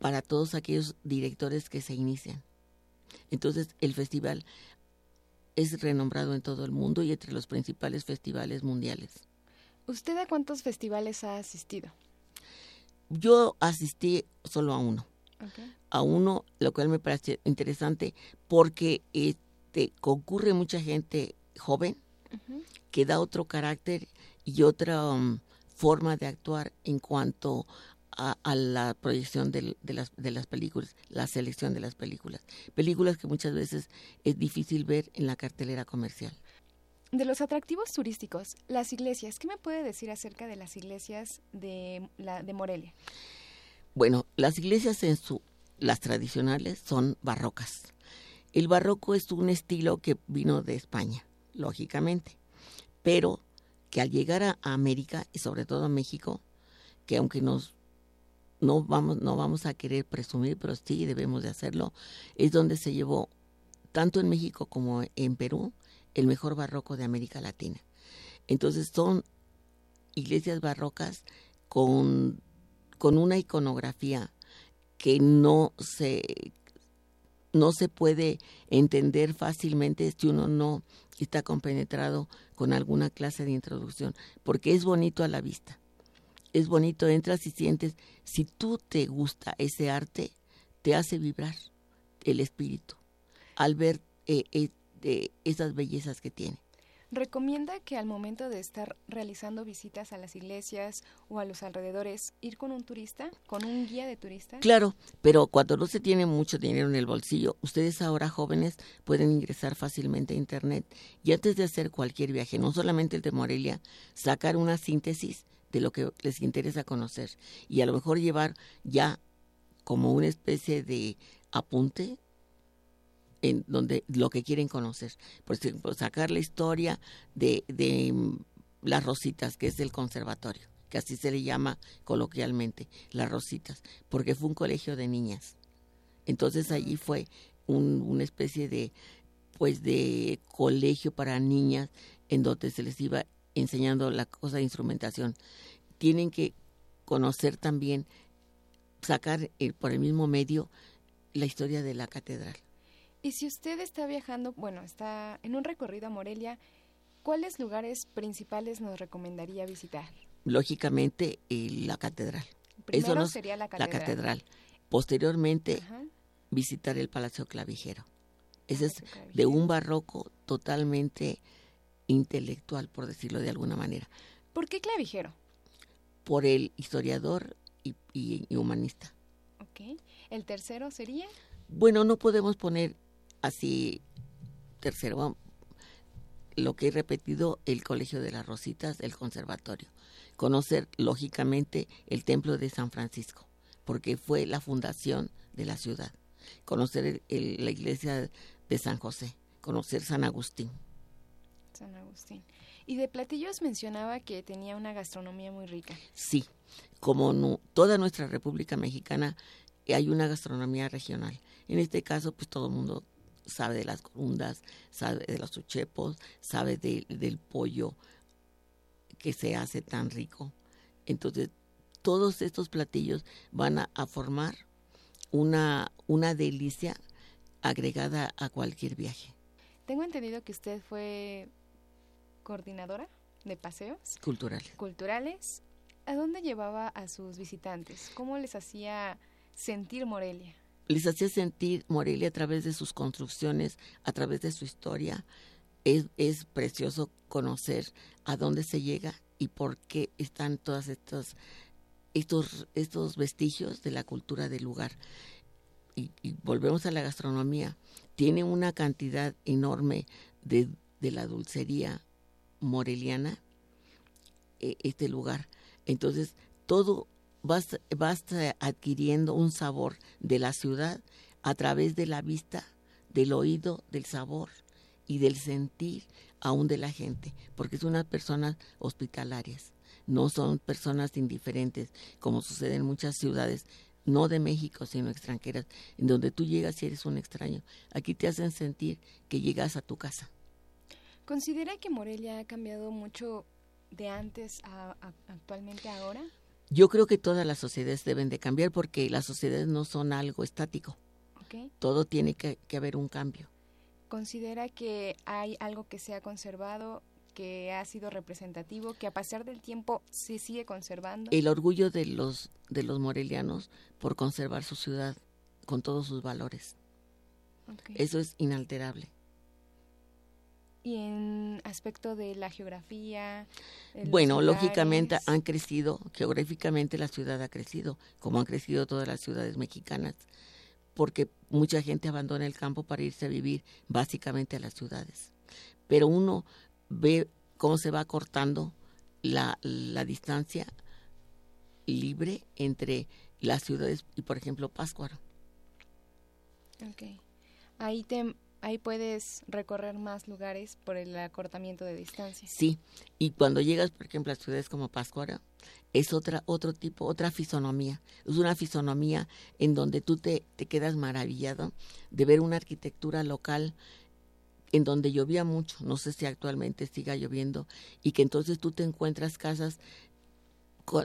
para todos aquellos directores que se inician. Entonces el festival es renombrado en todo el mundo y entre los principales festivales mundiales. ¿Usted a cuántos festivales ha asistido? Yo asistí solo a uno. A uno, lo cual me parece interesante porque este, concurre mucha gente joven que da otro carácter y otra um, forma de actuar en cuanto a, la proyección de, las, de las películas, la selección de las películas. Películas que muchas veces es difícil ver en la cartelera comercial. De los atractivos turísticos, las iglesias, ¿qué me puede decir acerca de las iglesias de, la, de Morelia? Bueno, las iglesias en su, las tradicionales son barrocas. El barroco es un estilo que vino de España, lógicamente, pero que al llegar a América y sobre todo a México, que aunque nos no vamos, no vamos a querer presumir, pero sí debemos de hacerlo, es donde se llevó, tanto en México como en Perú, el mejor barroco de América Latina. Entonces son iglesias barrocas con, con una iconografía que no se, no se puede entender fácilmente si uno no está compenetrado con alguna clase de introducción, porque es bonito a la vista es bonito, entras y sientes, si tú te gusta ese arte, te hace vibrar el espíritu al ver eh, eh, esas bellezas que tiene. ¿Recomienda que al momento de estar realizando visitas a las iglesias o a los alrededores, ir con un turista, con un guía de turista? Claro, pero cuando no se tiene mucho dinero en el bolsillo, ustedes ahora jóvenes pueden ingresar fácilmente a Internet y antes de hacer cualquier viaje, no solamente el de Morelia, sacar una síntesis de lo que les interesa conocer y a lo mejor llevar ya como una especie de apunte en donde lo que quieren conocer. Por ejemplo, sacar la historia de, de mm, las rositas, que es del conservatorio, que así se le llama coloquialmente, las rositas, porque fue un colegio de niñas. Entonces allí fue un, una especie de pues de colegio para niñas en donde se les iba enseñando la cosa de instrumentación. Tienen que conocer también, sacar por el mismo medio la historia de la catedral. Y si usted está viajando, bueno, está en un recorrido a Morelia, ¿cuáles lugares principales nos recomendaría visitar? Lógicamente, la catedral. Primero Eso sería la catedral. La catedral. Posteriormente, visitar el Palacio Clavijero. Ese es de un barroco totalmente intelectual, por decirlo de alguna manera. ¿Por qué clavijero? Por el historiador y, humanista. Ok. ¿El tercero sería? Bueno, no podemos poner así tercero. Lo que he repetido, el Colegio de las Rositas, el conservatorio. Conocer, lógicamente, el Templo de San Francisco, porque fue la fundación de la ciudad. Conocer la iglesia de San José, conocer San Agustín. San Agustín. Y de platillos mencionaba que tenía una gastronomía muy rica. Sí, como toda nuestra República Mexicana hay una gastronomía regional. En este caso, pues todo el mundo sabe de las corundas, sabe de los uchepos, sabe del pollo que se hace tan rico. Entonces, todos estos platillos van a, formar una, una delicia agregada a cualquier viaje. Tengo entendido que usted fue coordinadora de paseos culturales. Culturales. ¿A dónde llevaba a sus visitantes? ¿Cómo les hacía sentir Morelia? Les hacía sentir Morelia a través de sus construcciones, a través de su historia. Es, es precioso conocer a dónde se llega y por qué están todas estas estos, estos vestigios de la cultura del lugar. Y, volvemos a la gastronomía. Tiene una cantidad enorme de, de la dulcería moreliana e, este lugar. Entonces, todo va, va adquiriendo un sabor de la ciudad a través de la vista, del oído, del sabor y del sentir aún de la gente, porque son unas personas hospitalarias, no son personas indiferentes, como sucede en muchas ciudades, no de México, sino extranjeras, en donde tú llegas y eres un extraño. Aquí te hacen sentir que llegas a tu casa. ¿Considera que Morelia ha cambiado mucho de antes a, actualmente ahora? Yo creo que todas las sociedades deben de cambiar porque las sociedades no son algo estático. Todo tiene que, haber un cambio. ¿Considera que hay algo que se ha conservado, que ha sido representativo, que a pasar del tiempo se sigue conservando? El orgullo de los, de los morelianos por conservar su ciudad con todos sus valores. Eso es inalterable y en aspecto de la geografía. Bueno, lógicamente han crecido, geográficamente la ciudad ha crecido, como han crecido todas las ciudades mexicanas, porque mucha gente abandona el campo para irse a vivir básicamente a las ciudades. Pero uno ve cómo se va cortando la, la distancia libre entre las ciudades y, por ejemplo, Páscuaro. Ok. Ahí te, ahí puedes recorrer más lugares por el acortamiento de distancia. Sí, y cuando llegas, por ejemplo, a ciudades como Pascuara, es otra, otro tipo, otra fisonomía. Es una fisonomía en donde tú te, te quedas maravillado de ver una arquitectura local en donde llovía mucho, no sé si actualmente siga lloviendo, y que entonces tú te encuentras casas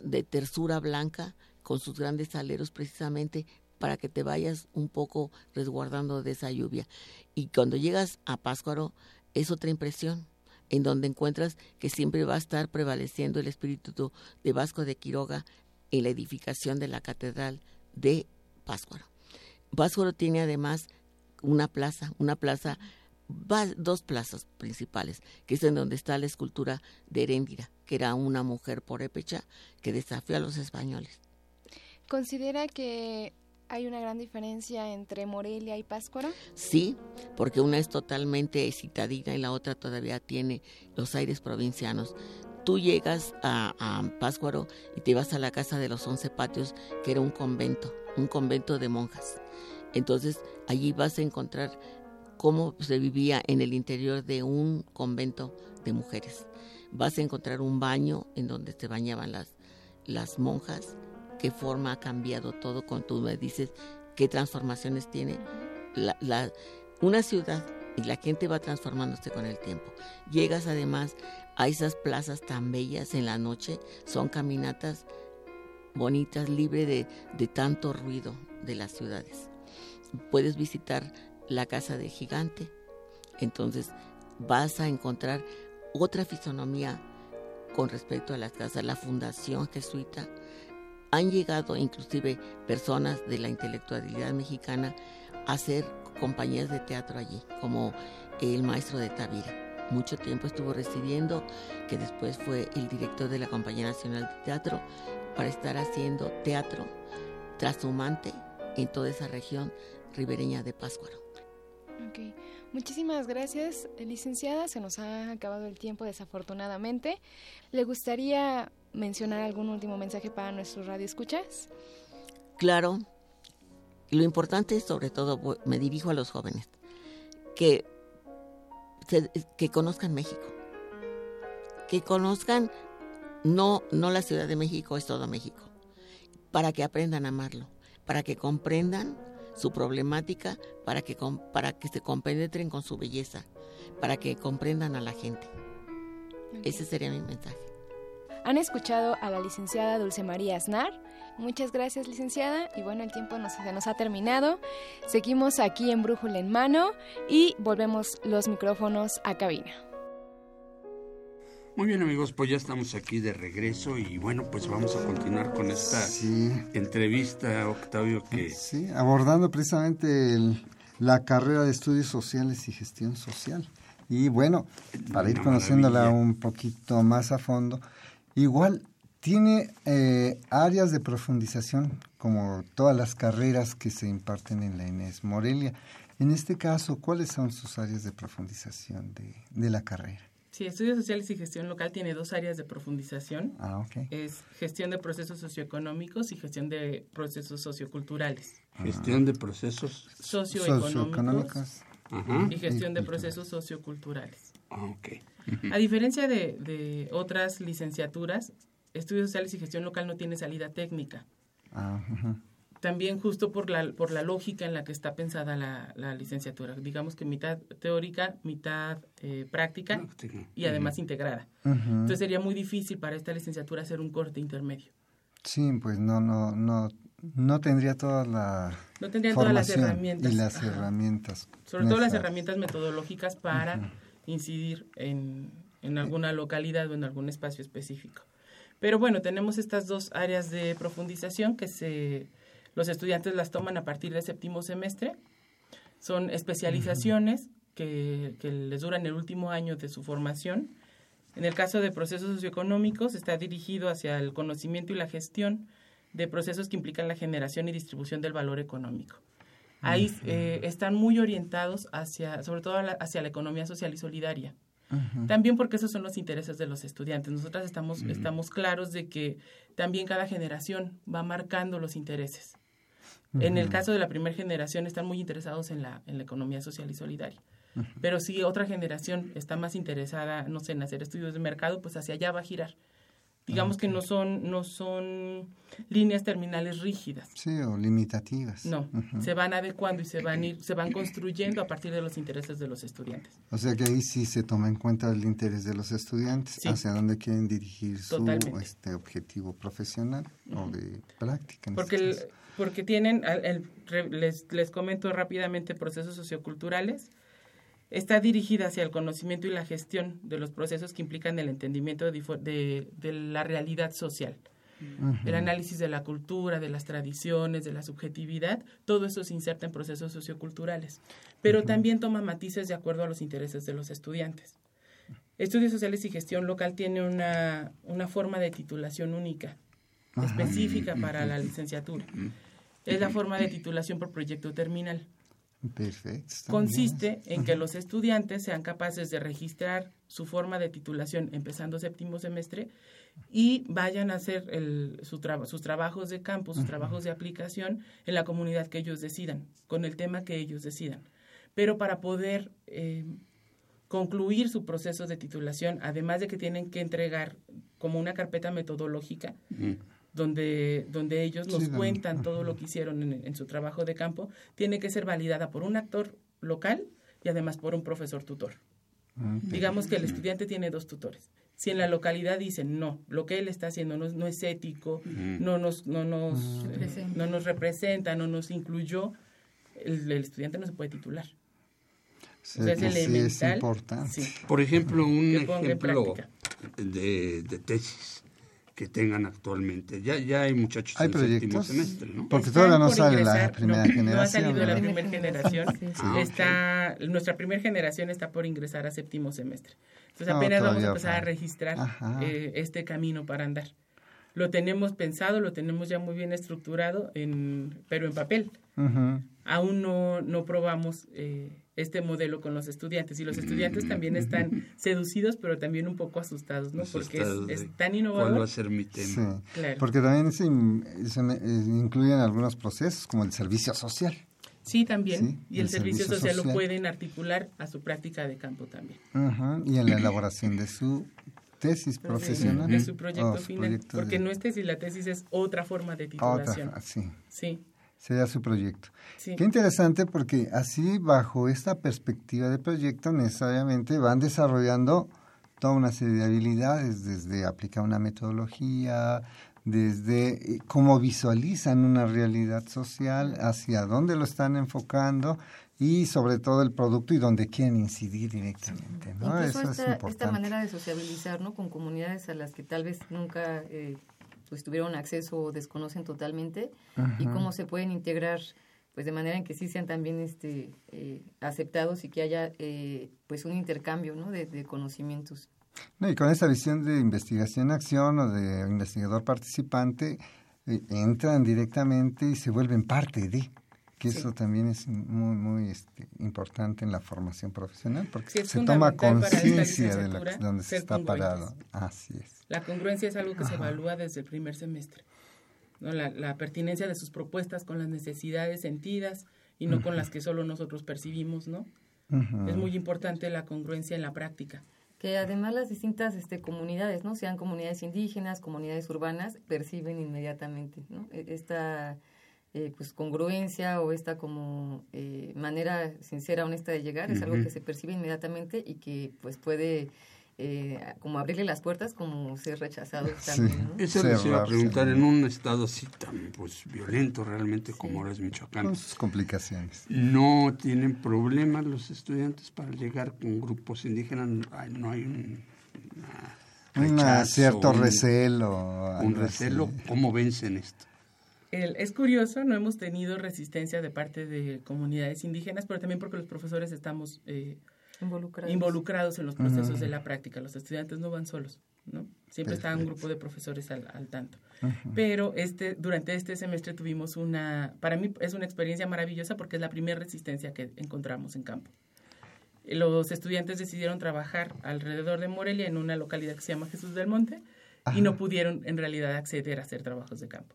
de tersura blanca con sus grandes aleros precisamente para que te vayas un poco resguardando de esa lluvia. Y cuando llegas a Páscuaro es otra impresión, en donde encuentras que siempre va a estar prevaleciendo el espíritu de Vasco de Quiroga en la edificación de la catedral de Páscuaro. Páscuaro tiene además una plaza, una plaza, dos plazas principales, que es en donde está la escultura de Heréndira, que era una mujer porépecha que desafió a los españoles. ¿Considera que ¿Hay una gran diferencia entre Morelia y Páscuaro? Sí, porque una es totalmente citadina y la otra todavía tiene los aires provincianos. Tú llegas a, a Páscuaro y te vas a la casa de los once patios, que era un convento, un convento de monjas. Entonces allí vas a encontrar cómo se vivía en el interior de un convento de mujeres. Vas a encontrar un baño en donde se bañaban las, las monjas qué forma ha cambiado todo cuando tú me dices qué transformaciones tiene. La, una ciudad y la gente va transformándose con el tiempo. Llegas además a esas plazas tan bellas en la noche, son caminatas bonitas, libre de, de tanto ruido de las ciudades. Puedes visitar la casa de gigante, entonces vas a encontrar otra fisonomía con respecto a las casas, la fundación jesuita. Han llegado inclusive personas de la intelectualidad mexicana a hacer compañías de teatro allí, como el maestro de Tavira. Mucho tiempo estuvo residiendo, que después fue el director de la Compañía Nacional de Teatro, para estar haciendo teatro trashumante en toda esa región ribereña de Páscuaro. Okay. Muchísimas gracias, licenciada. Se nos ha acabado el tiempo, desafortunadamente. ¿Le gustaría mencionar algún último mensaje para nuestros radioescuchas? Claro. Lo importante, sobre todo, me dirijo a los jóvenes, que, que conozcan México. Que conozcan, no, no la Ciudad de México, es todo México. Para que aprendan a amarlo. Para que comprendan su problemática para que, para que se compenetren con su belleza, para que comprendan a la gente. Ese sería mi mensaje. Han escuchado a la licenciada Dulce María Aznar. Muchas gracias, licenciada. Y bueno, el tiempo nos, se nos ha terminado. Seguimos aquí en Brújula en Mano y volvemos los micrófonos a cabina. Muy bien amigos, pues ya estamos aquí de regreso y bueno, pues vamos a continuar con esta entrevista, Octavio, que... Sí, abordando precisamente la carrera de estudios sociales y gestión social. Y bueno, para ir conociéndola un poquito más a fondo, igual tiene eh, áreas de profundización como todas las carreras que se imparten en la Inés Morelia. En este caso, ¿cuáles son sus áreas de profundización de la carrera? Sí, Estudios Sociales y Gestión Local tiene dos áreas de profundización. Ah, ok. Es gestión de procesos socioeconómicos y gestión de procesos socioculturales. Gestión de procesos socioeconómicos, y gestión de procesos socioculturales. Ah, ok. *laughs* A diferencia de, de otras licenciaturas, Estudios Sociales y Gestión Local no tiene salida técnica. Ah, también justo por la, por la lógica en la que está pensada la, la licenciatura. Digamos que mitad teórica, mitad eh, práctica y además integrada. Entonces sería muy difícil para esta licenciatura hacer un corte intermedio. Sí, pues no, no, no, no tendría toda la no tendría todas las herramientas y las herramientas sobre todo las herramientas metodológicas para incidir en, en alguna localidad o en algún espacio específico. Pero bueno, tenemos estas dos áreas de profundización que se los estudiantes las toman a partir del séptimo semestre. Son especializaciones que, les duran el último año de su formación. En el caso de procesos socioeconómicos, está dirigido hacia el conocimiento y la gestión de procesos que implican la generación y distribución del valor económico. Ahí eh, están muy orientados hacia, sobre todo hacia la economía social y solidaria. También porque esos son los intereses de los estudiantes. Nosotras estamos, estamos claros de que también cada generación va marcando los intereses. En el caso de la primera generación están muy interesados en la, en la economía social y solidaria. Pero si otra generación está más interesada, no sé, en hacer estudios de mercado, pues hacia allá va a girar. Digamos que no son, no son líneas terminales rígidas. Sí, o limitativas. No, se van adecuando y se van, ir, se van construyendo a partir de los intereses de los estudiantes. O sea que ahí sí se toma en cuenta el interés de los estudiantes, hacia dónde quieren dirigir su este, objetivo profesional o de práctica. Porque este porque tienen, les, les comento rápidamente, procesos socioculturales, está dirigida hacia el conocimiento y la gestión de los procesos que implican el entendimiento de, de, la realidad social. El análisis de la cultura, de las tradiciones, de la subjetividad, todo eso se inserta en procesos socioculturales, pero también toma matices de acuerdo a los intereses de los estudiantes. Estudios Sociales y Gestión Local tiene una, una forma de titulación única, específica para la licenciatura. Es la forma de titulación por proyecto terminal. Perfecto. Consiste en que los estudiantes sean capaces de registrar su forma de titulación empezando séptimo semestre y vayan a hacer el, su sus trabajos de campo, sus trabajos de aplicación en la comunidad que ellos decidan, con el tema que ellos decidan. Pero para poder eh, concluir su proceso de titulación, además de que tienen que entregar como una carpeta metodológica, donde, donde ellos nos cuentan todo lo que hicieron en, su trabajo de campo, tiene que ser validada por un actor local y además por un profesor tutor. Mm, Digamos que el estudiante tiene dos tutores. Si en la localidad dicen, no, lo que él está haciendo no, es- no es ético, Mm. no, nos, no, nos, eh, Representa. no nos representa, no nos incluyó, el, el estudiante no se puede titular. Sí, O sea, es que sí es elemental. importante. Sí. Por ejemplo, un ejemplo de tesis que tengan actualmente. Ya, ya hay muchachos ¿Hay en séptimo proyectos? semestre, ¿no? Porque todavía no sale la ingresar, primera no, generación. No ha salido la primera generación. Sí. Ah, está, Nuestra primera generación está por ingresar a séptimo semestre. Entonces No, apenas vamos a empezar a registrar eh, este camino para andar. Lo tenemos pensado, lo tenemos ya muy bien estructurado, en, pero en papel. Aún no, no probamos eh, este modelo con los estudiantes y los estudiantes también están *laughs* seducidos, pero también un poco asustados, ¿no? Porque es, tan ¿Cuál va innovador. a ser mi tema? Sí, Claro. porque también se, se me- eh, incluyen algunos procesos como el servicio social. Sí, también. Sí, y el, el servicio, servicio social, lo pueden articular a su práctica de campo también. Ujú, Y en la elaboración de su tesis profesional. De su proyecto o su final. proyecto porque de- no es tesis, la tesis es otra forma de otra, titulación. sí, Sí, sería su proyecto. sí. Qué interesante porque así bajo esta perspectiva de proyecto necesariamente van desarrollando toda una serie de habilidades, desde aplicar una metodología, desde eh, cómo visualizan una realidad social, hacia dónde lo están enfocando y sobre todo el producto y dónde quieren incidir directamente. ¿no? Eso es esta, importante. esta manera de sociabilizar ¿no? con comunidades a las que tal vez nunca eh, pues, tuvieron acceso o desconocen totalmente y cómo se pueden integrar pues de manera en que sí sean también este eh, aceptados y que haya eh, pues un intercambio ¿no? de, de conocimientos. No, y con esa visión de investigación-acción o de investigador participante, eh, entran directamente y se vuelven parte de, que Sí. eso también es muy, muy este, importante en la formación profesional, porque Sí, se toma conciencia de la, donde se está parado. Así es. La congruencia es algo que se evalúa desde el primer semestre. ¿no? La, la pertinencia de sus propuestas con las necesidades sentidas y no con las que solo nosotros percibimos, ¿no? Es muy importante la congruencia en la práctica. Que además las distintas este, comunidades, ¿no? sean comunidades indígenas, comunidades urbanas, perciben inmediatamente ¿no? E- esta eh, pues congruencia o esta como eh, manera sincera, honesta de llegar, es algo que se percibe inmediatamente y que pues puede eh, como abrirle las puertas como ser rechazado también. ¿no? Eso les iba a preguntar, en un estado así tan pues violento realmente como ahora es Michoacán, Con sus complicaciones. ¿no tienen problemas los estudiantes para llegar con grupos indígenas? Ay, ¿No hay un Un rechazo, cierto un- recelo. un así. recelo? ¿Cómo vencen esto? El- es curioso, no hemos tenido resistencia de parte de comunidades indígenas, pero también porque los profesores estamos eh, Involucrados. involucrados en los procesos Ujú. de la práctica. Los estudiantes no van solos, ¿no? Siempre está un grupo de profesores al, al tanto. Pero este, durante este semestre tuvimos una, para mí es una experiencia maravillosa porque es la primera resistencia que encontramos en campo. Los estudiantes decidieron trabajar alrededor de Morelia en una localidad que se llama Jesús del Monte y no pudieron en realidad acceder a hacer trabajos de campo.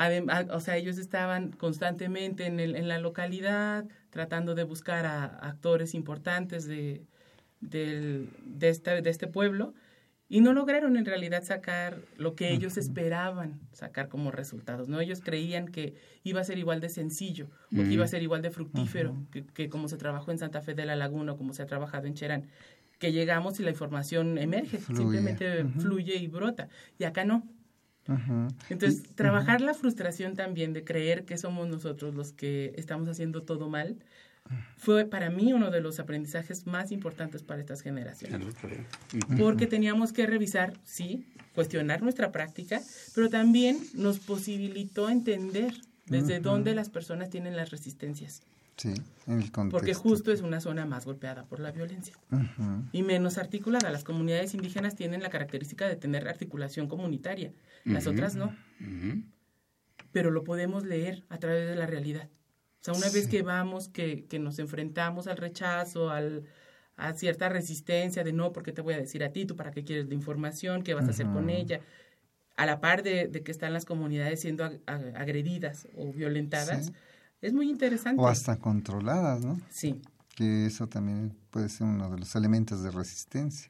Además, o sea, ellos estaban constantemente en, el, en la localidad tratando de buscar a, actores importantes de, este pueblo y no lograron en realidad sacar lo que ellos esperaban sacar como resultados. ¿no? Ellos creían que iba a ser igual de sencillo o que iba a ser igual de fructífero que, que como se trabajó en Santa Fe de la Laguna o como se ha trabajado en Cherán, que llegamos y la información emerge, Fluye. simplemente fluye y brota. Y acá no. Entonces, Y- trabajar la frustración también de creer que somos nosotros los que estamos haciendo todo mal, fue para mí uno de los aprendizajes más importantes para estas generaciones. Porque teníamos que revisar, sí, cuestionar nuestra práctica, pero también nos posibilitó entender desde dónde las personas tienen las resistencias. Sí, en el contexto. Porque justo es una zona más golpeada por la violencia y menos articulada. Las comunidades indígenas tienen la característica de tener articulación comunitaria, las otras no. Pero lo podemos leer a través de la realidad. O sea, una vez que vamos, que, que nos enfrentamos al rechazo, al, a cierta resistencia de no, porque te voy a decir a ti, tú para qué quieres la información, qué vas a hacer con ella, a la par de, de que están las comunidades siendo ag- ag- agredidas o violentadas, Sí. Es muy interesante. O hasta controladas, ¿no? Sí, que eso también puede ser uno de los elementos de resistencia.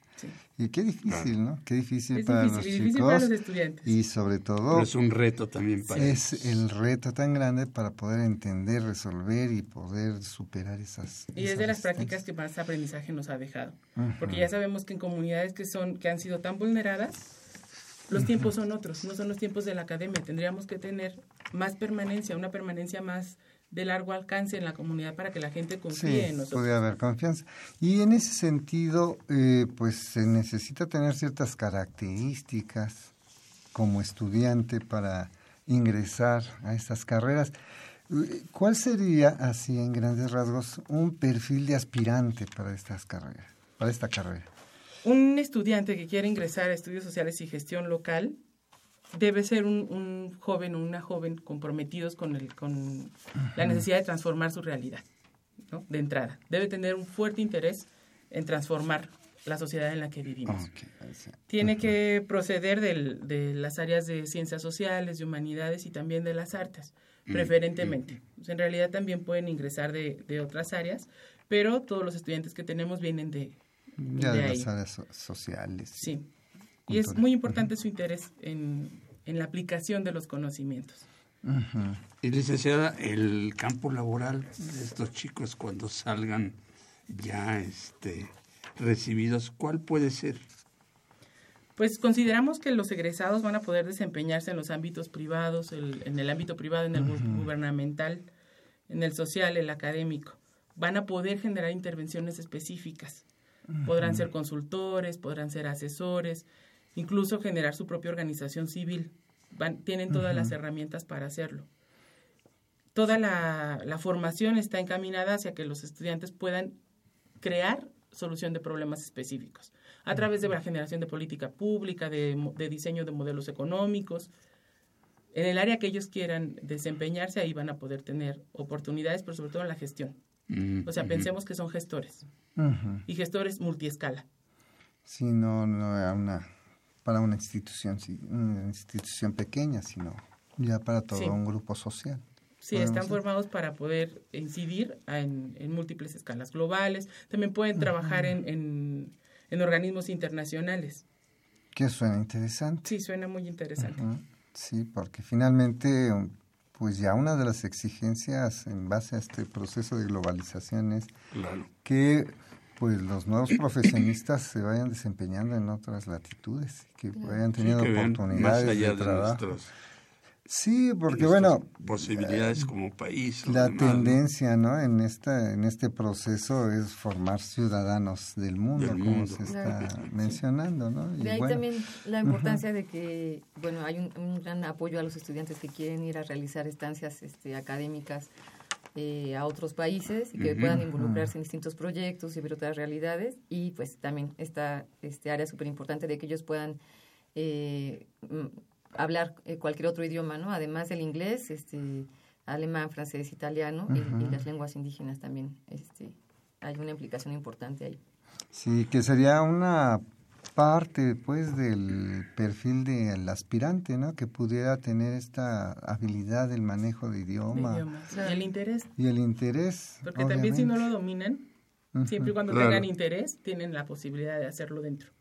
Y qué difícil, ¿no? Qué difícil, para, los chicos, estudiantes. Y sobre todo... es un reto también para Es el reto tan grande para poder entender, resolver y poder superar esas... Y es de las prácticas que más aprendizaje nos ha dejado. Porque ya sabemos que en comunidades que, son, que han sido tan vulneradas, los tiempos son otros, no son los tiempos de la academia. Tendríamos que tener más permanencia, una permanencia más de largo alcance en la comunidad para que la gente confíe en nosotros. Puede haber confianza. Y en ese sentido, eh, pues se necesita tener ciertas características como estudiante para ingresar a estas carreras. ¿Cuál sería, así en grandes rasgos, un perfil de aspirante para estas carreras, para esta carrera? Un estudiante que quiere ingresar a estudios sociales y gestión local debe ser un, joven o una joven comprometidos con, el, con la necesidad de transformar su realidad, ¿no? de entrada. Debe tener un fuerte interés en transformar la sociedad en la que vivimos. Tiene que proceder de las áreas de ciencias sociales, de humanidades y también de las artes, mm, preferentemente. Mm. en realidad también pueden ingresar de, de, otras áreas, pero todos los estudiantes que tenemos vienen de, de, de las áreas sociales. Sí. Y es muy importante su interés en, la aplicación de los conocimientos. Y licenciada, el campo laboral de estos chicos cuando salgan ya este, recibidos, ¿cuál puede ser? Pues consideramos que los egresados van a poder desempeñarse en los ámbitos privados, en el ámbito privado, en el gubernamental, en el social, el académico. Van a poder generar intervenciones específicas. Podrán ser consultores, podrán ser asesores, incluso generar su propia organización civil. tienen todas las herramientas para hacerlo. Toda la, formación está encaminada hacia que los estudiantes puedan crear solución de problemas específicos a través de la generación de política pública, de, diseño de modelos económicos. En el área que ellos quieran desempeñarse, ahí van a poder tener oportunidades, pero sobre todo en la gestión. O sea, pensemos que son gestores y gestores multiescala. Sí, no, no, una para una institución, una institución pequeña, sino ya para todo un grupo social. Sí, están formados para poder incidir en, múltiples escalas globales. También pueden trabajar en, en, organismos internacionales. Que suena interesante. Sí, suena muy interesante. Sí, porque finalmente, pues ya una de las exigencias en base a este proceso de globalización es que pues los nuevos profesionistas se vayan desempeñando en otras latitudes, que vayan teniendo oportunidades de trabajo. sí, porque bueno, posibilidades como país. La tendencia, ¿no? En esta en este proceso es formar ciudadanos del mundo, como se está mencionando, ¿no? Y de ahí también la importancia de que, bueno, hay un, un, gran apoyo a los estudiantes que quieren ir a realizar estancias este, académicas eh, a otros países y que puedan involucrarse en distintos proyectos y ver otras realidades. Y pues también esta este área súper importante de que ellos puedan eh, mm, hablar eh, cualquier otro idioma, ¿no? Además del inglés, este, alemán, francés, italiano y, las lenguas indígenas también. Este, hay una implicación importante ahí. Sí, que sería una parte pues del perfil del aspirante, ¿no? Que pudiera tener esta habilidad del manejo de idioma. y el interés. Y el interés. Porque también si no lo dominan, siempre y cuando tengan interés, tienen la posibilidad de hacerlo dentro.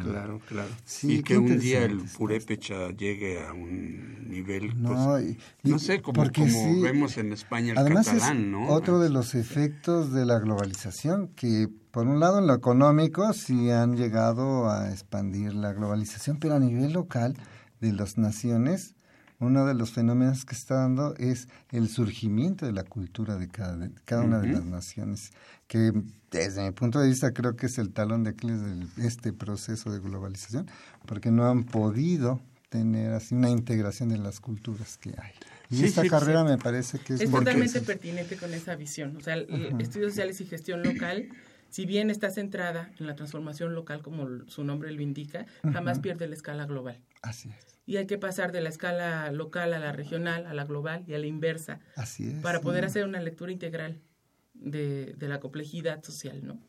Claro, claro. y que un día el purépecha llegue a un nivel, pues, no, sé, como, como vemos en España el además catalán, ¿no? Otro de los efectos de la globalización, que por un lado en lo económico sí han llegado a expandir la globalización, pero a nivel local de las naciones, uno de los fenómenos que está dando es el surgimiento de la cultura de cada, cada una de las naciones, que desde mi punto de vista creo que es el talón de Aquiles de este proceso de globalización, porque no han podido tener así una integración de las culturas que hay. Y esta carrera me parece que es... Es totalmente pertinente con esa visión. O sea, estudios sociales y gestión local, si bien está centrada en la transformación local, como su nombre lo indica, jamás pierde la escala global. Así es. Y hay que pasar de la escala local a la regional, a la global y a la inversa. Así es. Para poder hacer una lectura integral de, la complejidad social, ¿no?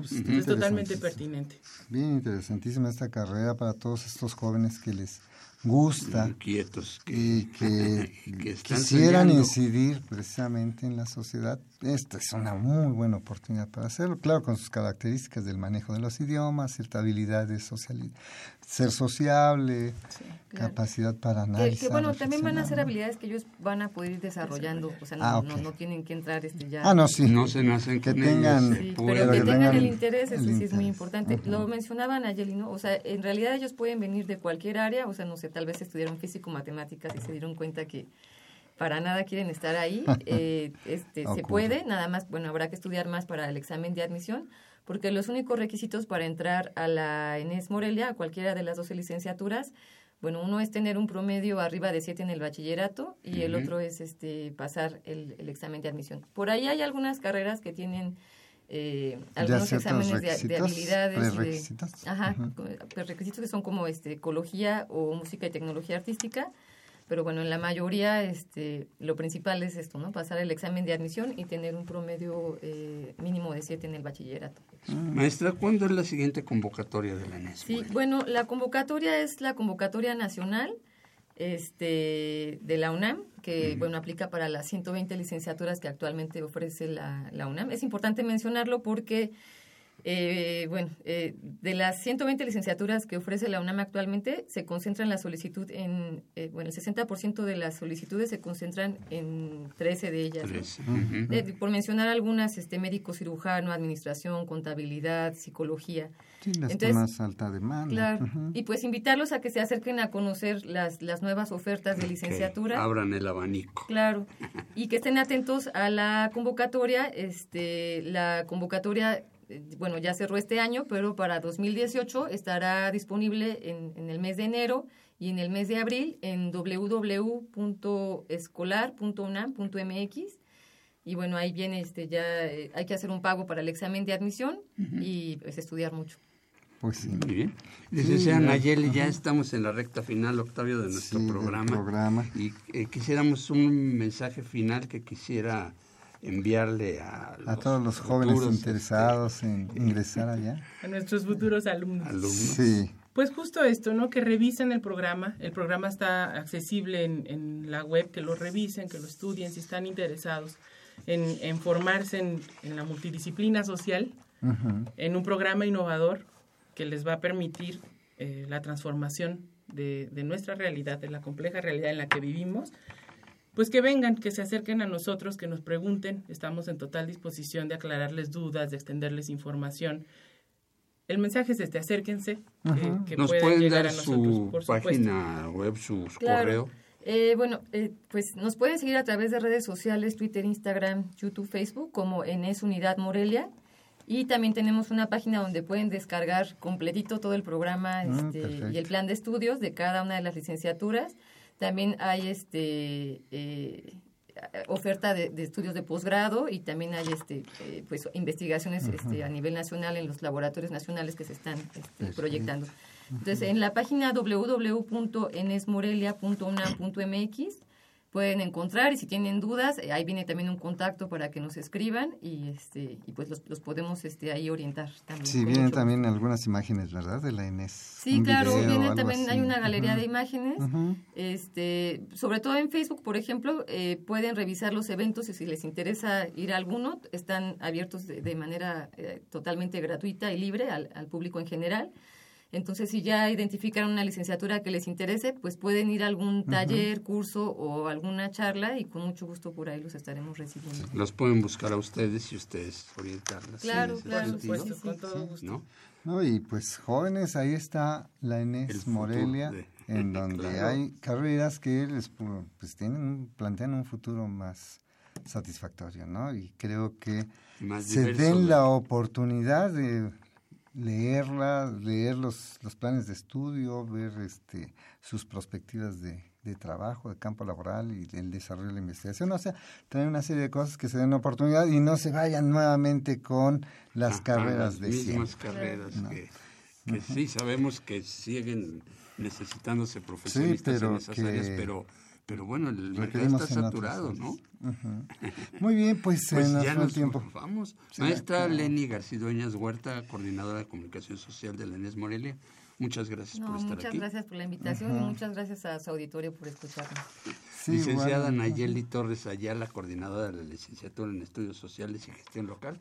Pues, es totalmente pertinente. Bien interesantísima esta carrera para todos estos jóvenes que les gusta inquietos y que, *laughs* que están quisieran soñando. incidir precisamente en la sociedad, esta es una muy buena oportunidad para hacerlo, claro, con sus características del manejo de los idiomas, cierta habilidad de sociali- ser sociable, claro. capacidad para Que, analizar. que, bueno, también van a ser habilidades que ellos van a poder ir desarrollando, o sea, no, Ah, no, tienen que entrar este ya. Ah, no, sí. No se nacen que tengan, Sí, pero que que tengan el interés, eso el sí es muy importante. Lo mencionaba Nayeli, ¿no? O sea, en realidad ellos pueden venir de cualquier área, o sea, no sé, tal vez estudiaron físico, matemáticas y se dieron cuenta que para nada quieren estar ahí. *laughs* eh, este, se puede, nada más, bueno, habrá que estudiar más para el examen de admisión, porque los únicos requisitos para entrar a la ENES Morelia, a cualquiera de las 12 licenciaturas, bueno, uno es tener un promedio arriba de 7 en el bachillerato y el otro es este pasar el, el examen de admisión. Por ahí hay algunas carreras que tienen eh, algunos exámenes de, habilidades. y de- prerequisitos. ajá, Ujú. co- prerequisitos que son como este, ecología o música y tecnología artística. Pero bueno, en la mayoría este, lo principal es esto, ¿no? Pasar el examen de admisión y tener un promedio eh, mínimo de 7 en el bachillerato. Maestra, ¿cuándo es la siguiente convocatoria de la NES? Sí, bueno, la convocatoria es la convocatoria nacional este, de la UNAM, que bueno, aplica para las 120 licenciaturas que actualmente ofrece la, la UNAM. Es importante mencionarlo porque, eh, bueno, eh, de las 120 licenciaturas que ofrece la UNAM actualmente, se concentra en la solicitud en, eh, bueno, el 60% de las solicitudes se concentran en 13 de ellas. ¿no? Tres. Ujú. Eh, por mencionar algunas, este médico cirujano, administración, contabilidad, psicología. Sí, las Entonces, más alta demanda. Claro. Y pues invitarlos a que se acerquen a conocer las, las nuevas ofertas de licenciatura. abran el abanico. Claro. *laughs* Y que estén atentos a la convocatoria. Este, la convocatoria, bueno, ya cerró este año, pero para 2018 estará disponible en, en el mes de enero y en el mes de abril en www.escolar.unam.mx. Y bueno, ahí viene, este, ya eh, hay que hacer un pago para el examen de admisión y pues estudiar mucho. Pues sí. Muy bien. Ya, Nayeli, ya estamos en la recta final, Octavio, de nuestro Sí, programa. programa. Y eh, quisiéramos un mensaje final que quisiera enviarle a, A todos los jóvenes futuros, interesados en *laughs* ingresar allá. A nuestros futuros alumnos. este, alumnos. Sí. Pues justo esto, ¿no? Que revisen el programa. El programa está accesible en, en la web, que lo revisen, que lo estudien, si están interesados en, en formarse en, en la multidisciplina social, en un programa innovador que les va a permitir eh, la transformación de, de nuestra realidad, de la compleja realidad en la que vivimos. Pues que vengan, que se acerquen a nosotros, que nos pregunten. Estamos en total disposición de aclararles dudas, de extenderles información. El mensaje es este, acérquense, que- ¿Nos pueden llegar dar a nosotros, su por página web, su Claro. correo? Eh, bueno, eh, pues nos pueden seguir a través de redes sociales, Twitter, Instagram, YouTube, Facebook, como Enes Unidad Morelia. Y también tenemos una página donde pueden descargar completito todo el programa Ah, este, y el plan de estudios de cada una de las licenciaturas. También hay este eh, oferta de, de estudios de posgrado y también hay este eh, pues investigaciones este, a nivel nacional en los laboratorios nacionales que se están este, proyectando. Entonces, en la página www.enesmorelia.unam.mx pueden encontrar y si tienen dudas, eh, ahí viene también un contacto para que nos escriban y este y pues los, los podemos este ahí orientar también. Sí, vienen mucho también algunas imágenes, ¿verdad? De la Inés. Sí, claro, video viene también, hay una galería de imágenes. Este, sobre todo en Facebook, por ejemplo, eh, pueden revisar los eventos y si les interesa ir a alguno, están abiertos de, de manera eh, totalmente gratuita y libre al, al público en general. Entonces, si ya identifican una licenciatura que les interese, pues pueden ir a algún taller, curso o alguna charla y con mucho gusto por ahí los estaremos recibiendo. Los pueden buscar a ustedes y ustedes orientarlas. Claro, ese claro, sí, sí, con todo gusto. ¿no? No, y pues jóvenes, ahí está la futuro Morelia, de- *laughs* en donde Claro. hay carreras que les pu- pues tienen plantean un futuro más satisfactorio, ¿no? Y creo que Más se diverso den de- la oportunidad de leerla, leer los, los planes de estudio, ver este sus perspectivas de, de trabajo, de campo laboral y del desarrollo de la investigación. O sea, traer una serie de cosas que se den oportunidad y no se vayan nuevamente con las Ajá, carreras las de mismas siempre. carreras No. que, que sí sabemos que siguen necesitándose profesionistas pero en esas que áreas, pero pero bueno, el mercado está saturado. ¿no? Muy bien, pues, *laughs* Pues ya nos tiempo. vamos. Sí, Maestra claro. Lenny Garcidueñas Huerta, coordinadora de comunicación social de la ENES Morelia, Muchas gracias No, por estar muchas aquí. gracias por la invitación y muchas gracias a su auditorio por escucharnos. Sí, Licenciada bueno. Nayeli Torres Ayala, coordinadora de la licenciatura en Estudios Sociales y Gestión Local.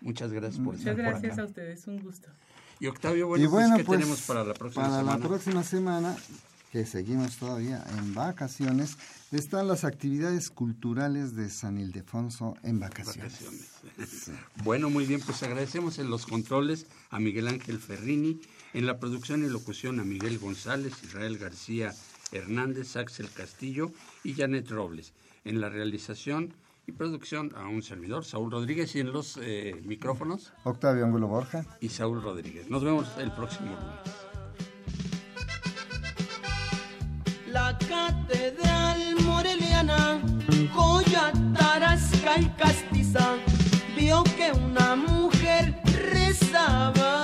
Muchas gracias por Muchas estar por gracias acá. a ustedes, un gusto. Y Octavio, bueno, y bueno, pues, ¿qué pues, tenemos para la próxima para semana? la próxima semana, que seguimos todavía en vacaciones, están las actividades culturales de San Ildefonso en vacaciones. Vacaciones. Bueno, muy bien, pues agradecemos en los controles a Miguel Ángel Ferrini, en la producción y locución a Miguel González, Israel García Hernández, Axel Castillo y Janet Robles. En la realización y producción a un servidor, Saúl Rodríguez, y en los eh, micrófonos, Octavio Angulo Borja. y Saúl Rodríguez. Nos vemos el próximo lunes. La catedral moreliana, joya tarasca y castiza, vio que una mujer rezaba.